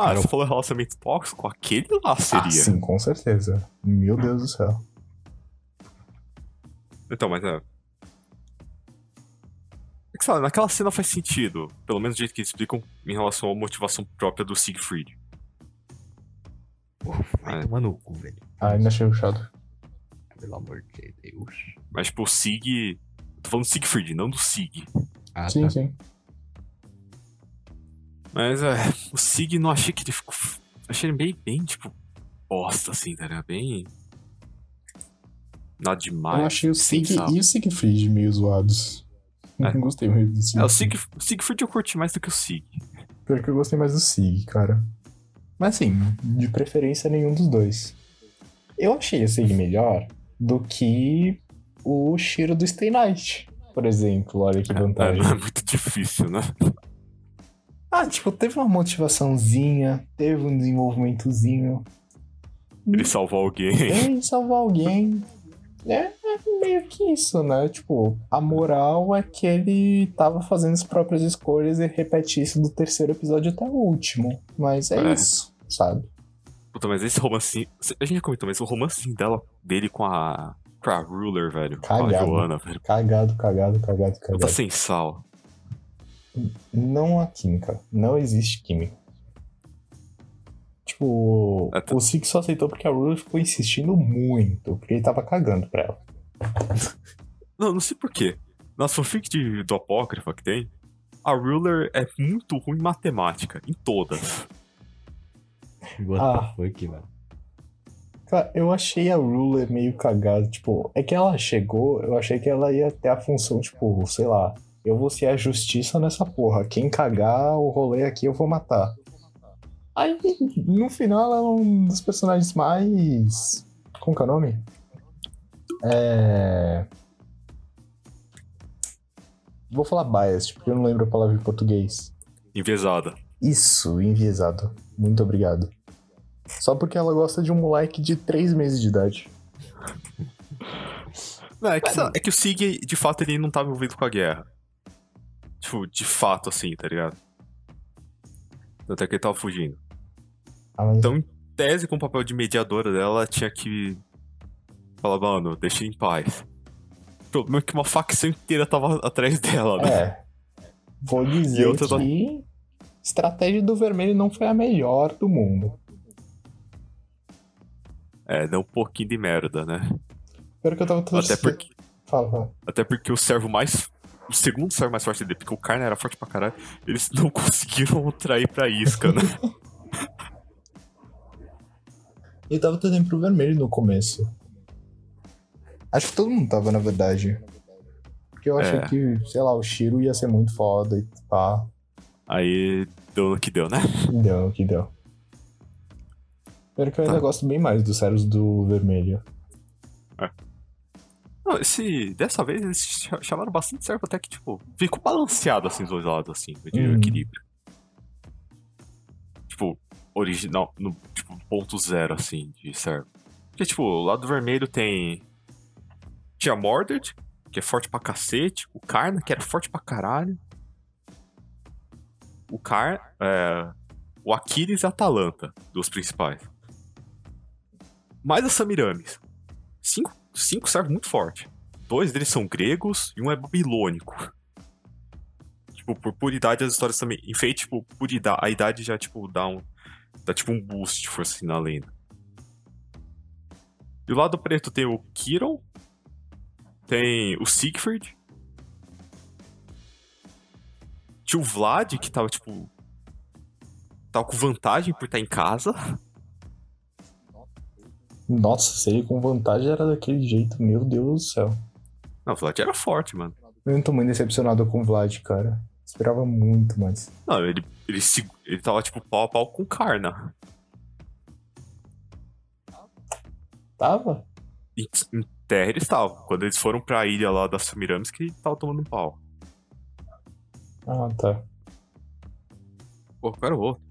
Ah, você falou relacionamento tóxico? Aquele lá seria. Ah, sim, com certeza. Meu Deus do céu. Então, mas é. Que, sabe, naquela cena faz sentido. Pelo menos do jeito que eles explicam em relação à motivação própria do Siegfried. Vai É. tomar no cu, velho. Ah, ainda achei ruchado. Pelo amor de Deus. Mas, tipo, o Sig. Tô falando do Siegfried, não do Sig. Ah, sim, tá. sim. Mas, é. O Sig não achei que ele ficou. Achei ele bem, bem, tipo. Bosta, assim, tá ligado? Bem. Nada demais. eu achei o Sig e o Siegfried meio zoados. É. Não gostei muito do Sig. É, o, Sig, o Siegfried eu curti mais do que o Sig. Pior que eu gostei mais do Sig, cara. Mas assim, de preferência nenhum dos dois. Eu achei o Sig melhor do que o Shiro do Stay Night, por exemplo. Olha que É, vantagem. é muito difícil, né? Ah, tipo, teve uma motivaçãozinha, teve um desenvolvimentozinho. Ele salvou alguém. Em salvar alguém. É, é meio que isso, né? Tipo, a moral é que ele tava fazendo as próprias escolhas e repete isso do terceiro episódio até o último. Mas é, É. isso, sabe? Puta, mas esse romancinho. A gente já comentou, mas o romancinho dela, dele com a. com a Ruler, velho. Com a Cagado. Joana, velho. Cagado, cagado, cagado, cagado. sem sal. Não há química. Não existe química. Tipo, É, tá- o Six só aceitou porque a Ruler ficou insistindo muito. Porque ele tava cagando pra ela. Não, não sei porquê. Na fanfic de, do Apócrifa que tem, a Ruler é muito ruim em matemática. Em todas. What Ah. the fuck, velho. Cara, eu achei a Ruler meio cagada. Tipo, é que ela chegou, eu achei que ela ia ter a função, tipo, sei lá, eu vou ser a justiça nessa porra. Quem cagar o rolê aqui eu vou matar. Aí, no final, ela é um dos personagens mais. Como que é o nome? É. Vou falar biased, porque eu não lembro a palavra em português. Enviesada. Isso, enviesado. Muito obrigado. Só porque ela gosta de um moleque de 3 meses de idade. Não, é, que, é que o Sig, de fato, ele não tava envolvido com a guerra. Tipo, de fato, assim, tá ligado? Até que ele tava fugindo. Ah, Então, em tese, com o papel de mediadora dela, ela tinha que falar, mano, deixa em paz. O problema é que uma facção inteira tava atrás dela, né? É. Vou dizer que a estratégia do vermelho não foi a melhor do mundo. É, deu um pouquinho de merda, né? Pelo que eu tava Até torcendo. porque, Fala, fala. até porque o servo mais. O segundo servo mais forte dele, porque o Karna era forte pra caralho, eles não conseguiram trair pra isca, né? Eu tava torcendo pro vermelho no começo. Acho que todo mundo tava, na verdade. Porque eu achei É. que, sei lá, o Shiro ia ser muito foda e pá. Aí deu no que deu, né? Deu, que deu. Pelo que eu ainda Tá. gosto bem mais dos servos do vermelho. Não, esse, dessa vez eles ch- chamaram bastante servo até que, tipo, ficou balanceado assim os dois lados, assim, o Uhum. equilíbrio. Original, no tipo, ponto zero, assim, de servo. Porque, tipo, o lado vermelho tem. Tinha Mordred, que é forte pra cacete, o Karna, que era forte pra caralho. O Kar. É, o Aquiles e a Atalanta, dos principais. Mais a Samiramis. Cinco, cinco servos muito forte. Dois deles são gregos e um é babilônico. Tipo, por puridade as histórias também. Enfeite, tipo, por idade, a idade já, tipo, dá um. Dá tipo um boost de força assim na lenda. E o lado preto tem o Kiron. Tem o Siegfried. Tinha o Vlad, que tava, tipo. Tava com vantagem por estar em casa. Nossa, se ele com vantagem era daquele jeito, meu Deus do céu. Não, o Vlad era forte, mano. Eu não tô muito decepcionado com o Vlad, cara. Esperava muito mais. Não, ele, ele, se- ele tava, tipo, pau a pau com Karna. Tava? Em, em terra eles estavam. Quando eles foram pra ilha lá das Samiramis, que ele tava tomando um pau. Ah, tá. Pô, cara, o outro.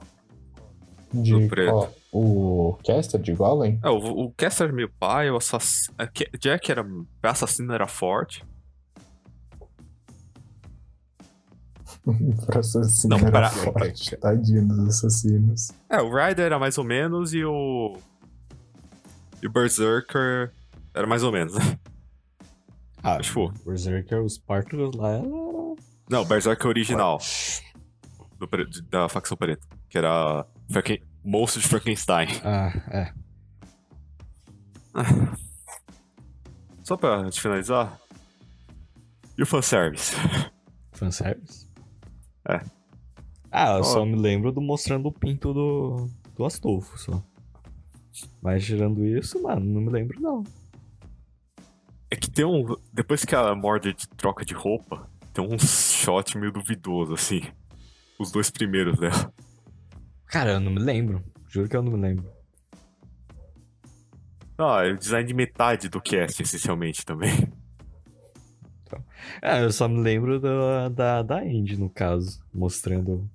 De qual? O Caster de Golem? É, o, o Kessler meio pai, o assassino. Jack era. O assassino era forte. Pra assassino Não, era pra- forte. Tadinho dos assassinos. É, o Ryder era mais ou menos e o. E o Berserker era mais ou menos, né? Ah, Tipo- Berserker, os Spartacus lá era... Não, o Berserker original. do da facção preta. Que era. Franken, monstro de Frankenstein. Ah, é. Só pra gente finalizar. E o fanservice? Fanservice? É. Ah, eu Ó. só me lembro do mostrando o pinto do, do Astolfo, só. Mas tirando isso, mano, não me lembro não. É que tem um. Depois que a Mordred troca de roupa, tem um shot meio duvidoso, assim. Os dois primeiros dela. Cara, eu não me lembro. Juro que eu não me lembro. Ah, é o design de metade do cast, essencialmente, também. Ah, eu só me lembro da, da, da Andy, no caso. Mostrando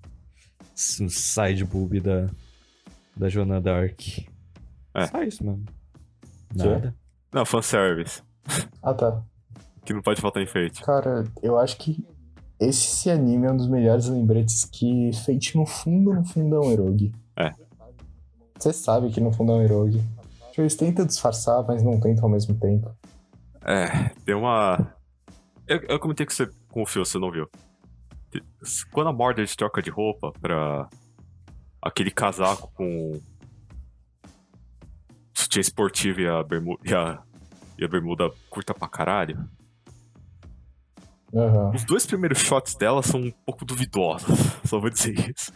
o side boob da, da Joana Dark. É. Só isso, mano. Nada. Não, fanservice. Ah, tá. Que não pode faltar enfeite. Cara, eu acho que esse anime é um dos melhores lembretes que Fate no fundo, no fundo é um Eroge. É. Você sabe que no fundo é um. Tipo, Eles tentam disfarçar, mas não tentam ao mesmo tempo. É, tem uma. Eu, eu comentei que você confiou, você não viu. Quando a Mordred troca de roupa pra aquele casaco com sutiã esportivo e a, bermu... e, a... e a bermuda curta pra caralho, Aham. os dois primeiros shots dela são um pouco duvidosos, só vou dizer isso.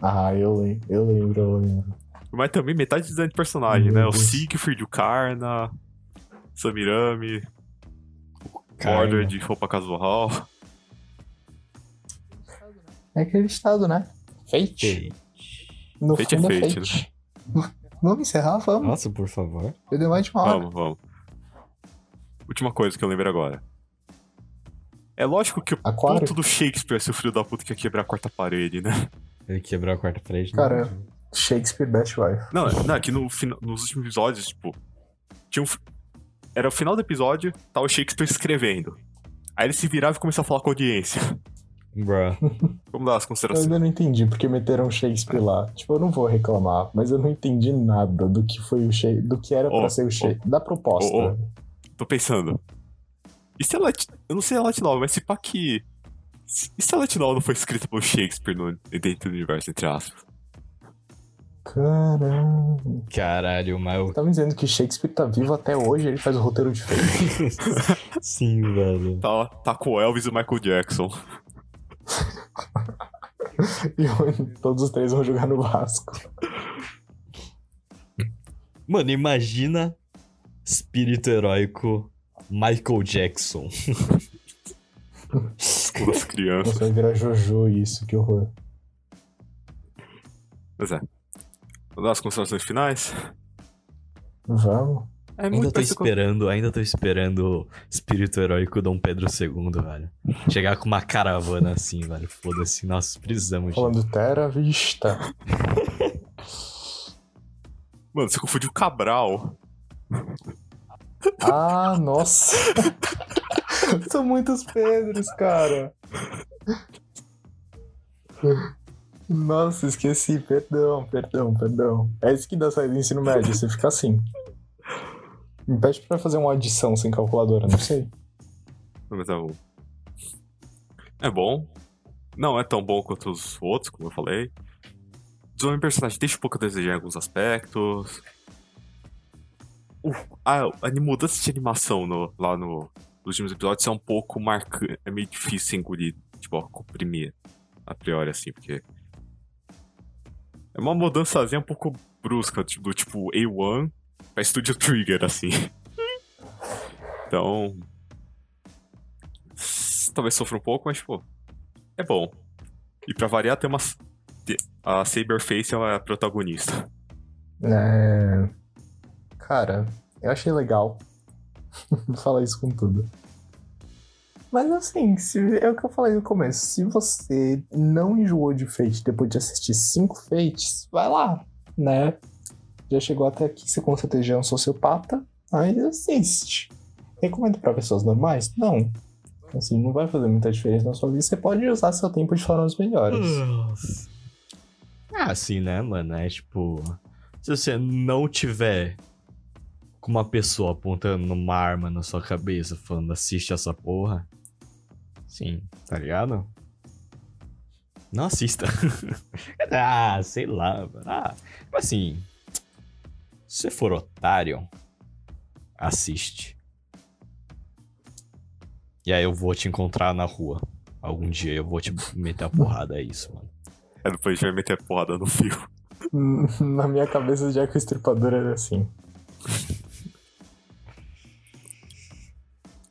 Ah, eu lembro, eu lembro, eu lembro. Mas também metade do design de personagem, Meu né? O. Siegfried, o Karna, Samirami, Karna. Mordred de roupa casual. É acreditado, né? Fate. Fate. No Fate é é Fate, Fate. Vamos encerrar? Vamos. Nossa, por favor. Eu dei mais de uma hora. Vamos, vamos. Última coisa que eu lembro agora. É lógico que o Aquário? ponto do Shakespeare é ser o filho da puta que ia quebrar a quarta parede, né? Ele quebrou a quarta parede. né? Cara, Shakespeare Best Wife. Não, não é que no, nos últimos episódios, tipo, tinha um, era o final do episódio, tá o Shakespeare escrevendo. Aí ele se virava e começava a falar com a audiência. Bruh. Vamos dar as Eu considerações. ainda não entendi porque meteram Shakespeare lá. Tipo, eu não vou reclamar, mas eu não entendi nada do que foi o Shakespeare, do que era Ô, pra ser o Shakespeare, da proposta. ô. Tô pensando. E se a Light... Eu não sei a Light Novel, mas se pá que... E se a Novel não foi escrita por Shakespeare no... dentro do universo, entre aspas? Caramba. Caralho, mas eu... Tá me dizendo que Shakespeare tá vivo até hoje, ele faz o roteiro de. Sim, velho. Tá, tá com o Elvis e o Michael Jackson. e todos os três vão jogar no Vasco. Mano, imagina espírito heróico Michael Jackson. Com as crianças. Nossa, vai virar Jojo isso, que horror. Pois é. Vamos dar as considerações finais? Vamos. É Ainda tô parecido com- esperando, ainda tô esperando o espírito heróico Dom Pedro II, velho. Chegar com uma caravana assim, velho. Foda-se, nós precisamos de. Falando Terra Vista. Mano, você confundiu Cabral. Ah, nossa. São muitos Pedros, cara. Nossa, esqueci. Perdão, perdão, perdão. É isso que dá saída do ensino médio, você fica assim. Me pede pra fazer uma adição sem calculadora, não sei. Mas é bom. É bom. Não é tão bom quanto os outros, como eu falei. Desenvolvimento de personagem deixa um pouco a desejar em alguns aspectos. O, a, a mudança de animação no- lá no, nos últimos episódios é um pouco marcante. É meio difícil engolir, tipo, comprimir a priori, assim, porque. É uma mudançazinha um pouco brusca, tipo, do tipo A1 pra Studio Trigger, assim. Então. Talvez sofra um pouco, mas, tipo, é bom. E pra variar, tem umas. te- A Saberface é a protagonista. É... Cara, eu achei legal. Vou falar isso com tudo. Mas assim, se- é o que eu falei no começo. Se você não enjoou de Fate depois de assistir cinco Fates, vai lá, né? Já chegou até aqui, você com certeza já é um sociopata, aí assiste. Recomendo pra pessoas normais? Não. Assim, não vai fazer muita diferença na sua vida. Você pode usar seu tempo de formas melhores. Ah, assim, né, mano? É tipo. Se você não tiver com uma pessoa apontando uma arma na sua cabeça falando assiste essa porra. Sim, tá ligado? Não assista. ah, sei lá, mano. Ah, tipo assim. Se você for otário, assiste. E aí eu vou te encontrar na rua. Algum dia eu vou te meter a porrada, é isso, mano. Aí depois a gente vai meter a porrada no fio. Na minha cabeça, já que o estripador era assim.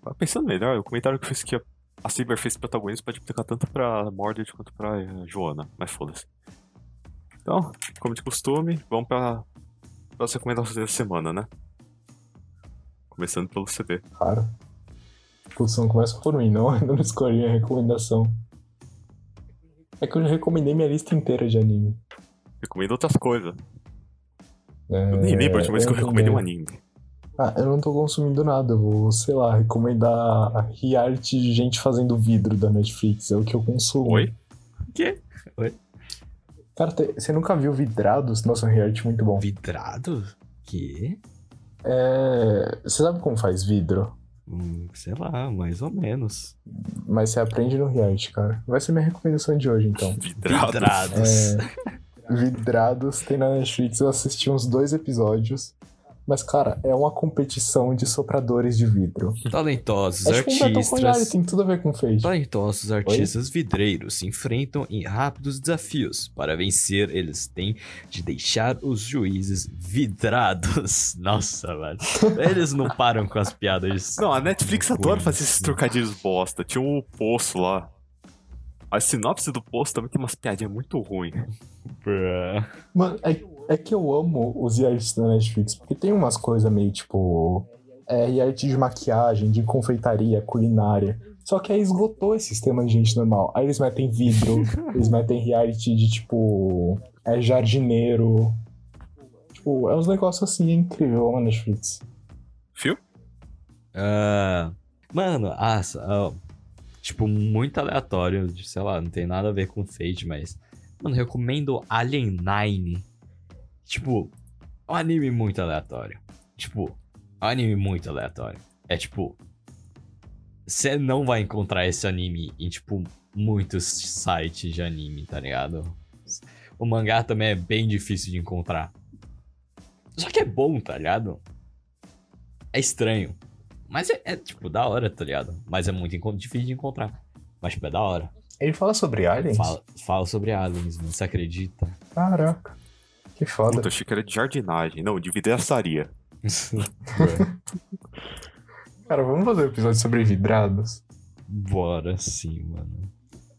Mas Pensando melhor, o comentário que fez que a, a Saber fez protagonista pode aplicar tanto pra Mordred quanto pra eh, Joana, mas foda-se. Então, como de costume, vamos pra, pra recomendações da semana, né? Começando pelo CD. Claro. Não começa por mim, não. Ainda não escolhi a recomendação. É que eu já recomendei minha lista inteira de anime. Recomendo outras coisas. É, Eu nem lembro a última vez que eu recomendei um entendi. anime. Ah, eu não tô consumindo nada. Eu vou, sei lá, recomendar a reality de gente fazendo vidro da Netflix. É o que eu consumo. Oi? Quê? Cara, te- você nunca viu Vidrados? Nossa, um reality muito bom. Vidrado? Que? É. Você sabe como faz vidro? Hum, sei lá, mais ou menos. Mas você aprende no reality, cara. Vai ser minha recomendação de hoje, então. Vidrado. Vidrados. É, Vidrados tem na Netflix, eu assisti uns dois episódios. Mas, cara, é uma competição de sopradores de vidro. Talentosos É tipo um artistas. tem tudo a ver com Fate. Talentosos artistas vidreiros se enfrentam em rápidos desafios. Para vencer, eles têm de deixar os juízes vidrados. Nossa, velho. Eles não param com as piadas. Não, a Netflix adora fazer esses trocadilhos bosta. Tinha um poço lá. A sinopse do post também tem umas piadinhas muito ruins. Mano, é, é que eu amo os realities da Netflix, porque tem umas coisas meio tipo. É, reality de maquiagem, de confeitaria, culinária. Só que aí esgotou esse sistema de gente normal. Aí eles metem vidro, eles metem reality de tipo. É jardineiro. Tipo, é uns negócios assim, é incrível na Netflix. Fio? Ah, mano, ah, ah, tipo, muito aleatório, de- sei lá, não tem nada a ver com Fate, mas. Mano, recomendo Alien Nine. Tipo, é um anime muito aleatório. Tipo, é um anime muito aleatório. É tipo. Você não vai encontrar esse anime em, tipo, muitos sites de anime, tá ligado? O mangá também é bem difícil de encontrar. Só que é bom, tá ligado? É estranho. Mas é, é, tipo, da hora, tá ligado? Mas é muito difícil de encontrar. Mas, tipo, é da hora. Ele fala sobre aliens? Fala, fala sobre aliens, mano. Você acredita? Caraca. Que foda. Puta, eu achei que era de jardinagem. Não, de vidraçaria. Cara, vamos fazer um episódio sobre vidrados? Bora sim, mano.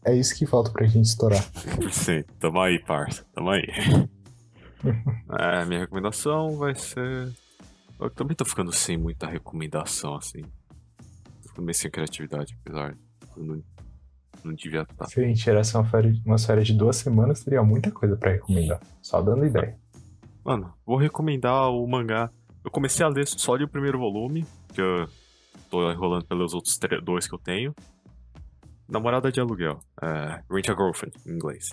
É isso que falta pra gente estourar. 100%. Tamo aí, parça. Tamo aí. é, minha recomendação vai ser. Eu também tô ficando sem muita recomendação, assim. Tô ficando meio sem criatividade, apesar de não, não devia estar. Se a gente tirasse uma férias, umas férias de duas semanas, teria muita coisa pra recomendar. Só dando ideia. Mano, vou recomendar o mangá. Eu comecei a ler só de o primeiro volume, que eu tô enrolando pelos outros dois que eu tenho. Namorada de aluguel. É, Rent a Girlfriend, em inglês.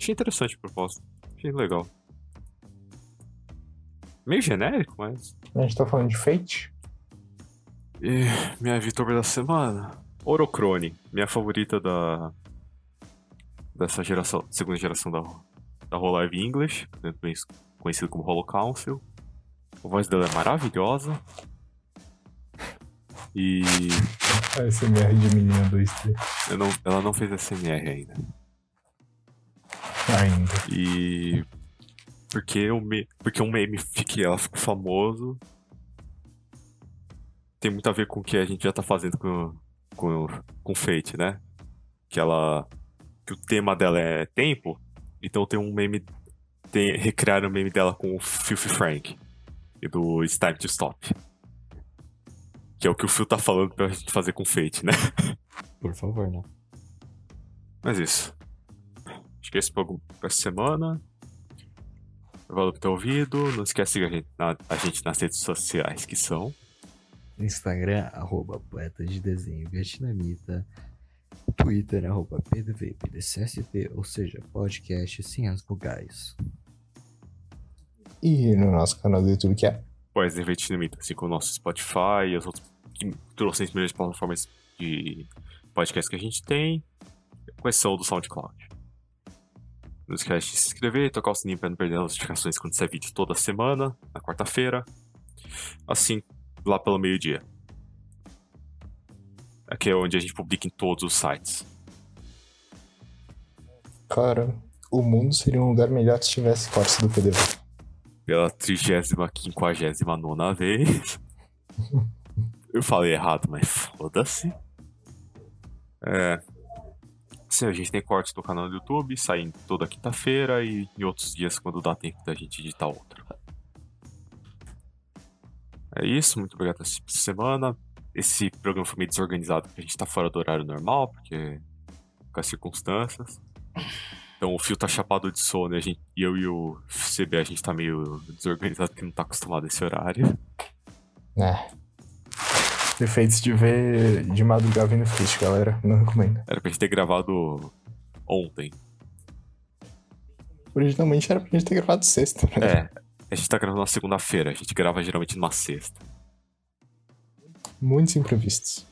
Achei interessante a proposta. Achei legal. Meio genérico, mas. A gente tá falando de Fate? E minha vitória da semana. Orocrone, minha favorita da. dessa geração, segunda geração da, da Hololive English, também conhecido como Holo Council. A voz dela é maravilhosa. E SMR de menina 2D. eu não- ela não fez SMR ainda. Ainda. E porque o me, porque um meme fique ela ficou famoso tem muito a ver com o que a gente já tá fazendo com com com Fate, né? Que ela que o tema dela é tempo, então tem um meme tem recriaram o meme dela com o Filthy Frank e do It's Time to Stop. Que é o que o Phil tá falando pra gente fazer com Fate, né? Por favor, né? Mas isso. Acho que esse foi o pra semana. Valeu por ter ouvido. Não esquece de seguir a gente, na- a gente nas redes sociais, que são. Instagram, arroba poeta de desenho vietnamita. Twitter, arroba pdvpdcsp, ou seja, podcast sem as vogais. E no nosso canal do YouTube, que é Pois Vietnamita, assim como o nosso Spotify e as outras que trouxem as melhores plataformas de podcast que a gente tem, com exceção do SoundCloud. Não esquece de se inscrever e tocar o sininho para não perder as notificações quando sair vídeo toda semana, na quarta-feira. Assim, lá pelo meio-dia. Aqui é onde a gente publica em todos os sites. Cara, o mundo seria um lugar melhor se tivesse cortes do PDV. Pela 35 vez. Eu falei errado, mas foda-se. É. Sim, a gente tem cortes no canal do YouTube, saem toda quinta-feira e em outros dias quando dá tempo da gente editar outro. É isso, muito obrigado por essa semana. Esse programa foi meio desorganizado porque a gente tá fora do horário normal, porque. com as circunstâncias. Então o fio tá chapado de sono e a gente, e eu e o CB a gente tá meio desorganizado porque não tá acostumado a esse horário. É. Defeitos de ver de madrugada vendo Fist, galera. Não recomendo. Era pra gente ter gravado ontem. Originalmente era pra gente ter gravado sexta, né? É, a gente tá gravando na segunda-feira, a gente grava geralmente numa sexta. Muitos imprevistos.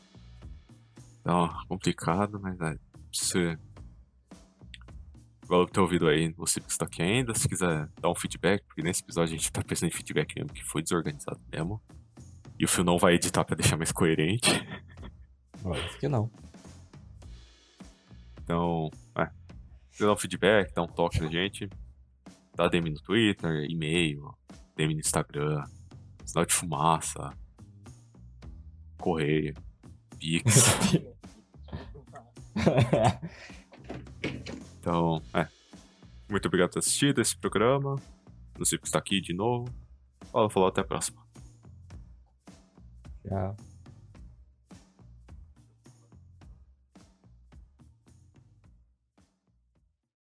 Então, complicado, mas é. Você. Valeu por ter ouvido aí, você que está aqui ainda. Se quiser dar um feedback, porque nesse episódio a gente tá pensando em feedback mesmo, que foi desorganizado mesmo. E o Phil não vai editar pra deixar mais coerente. Óbvio que não. Então, é. Se quiser dar um feedback, dá um toque na gente. Dá DM no Twitter, e-mail, DM no Instagram, sinal de fumaça, correio, Pix. Então, é. Muito obrigado por ter assistido esse programa. Não sei porque está aqui de novo. Fala, falou, até a próxima. Tchau.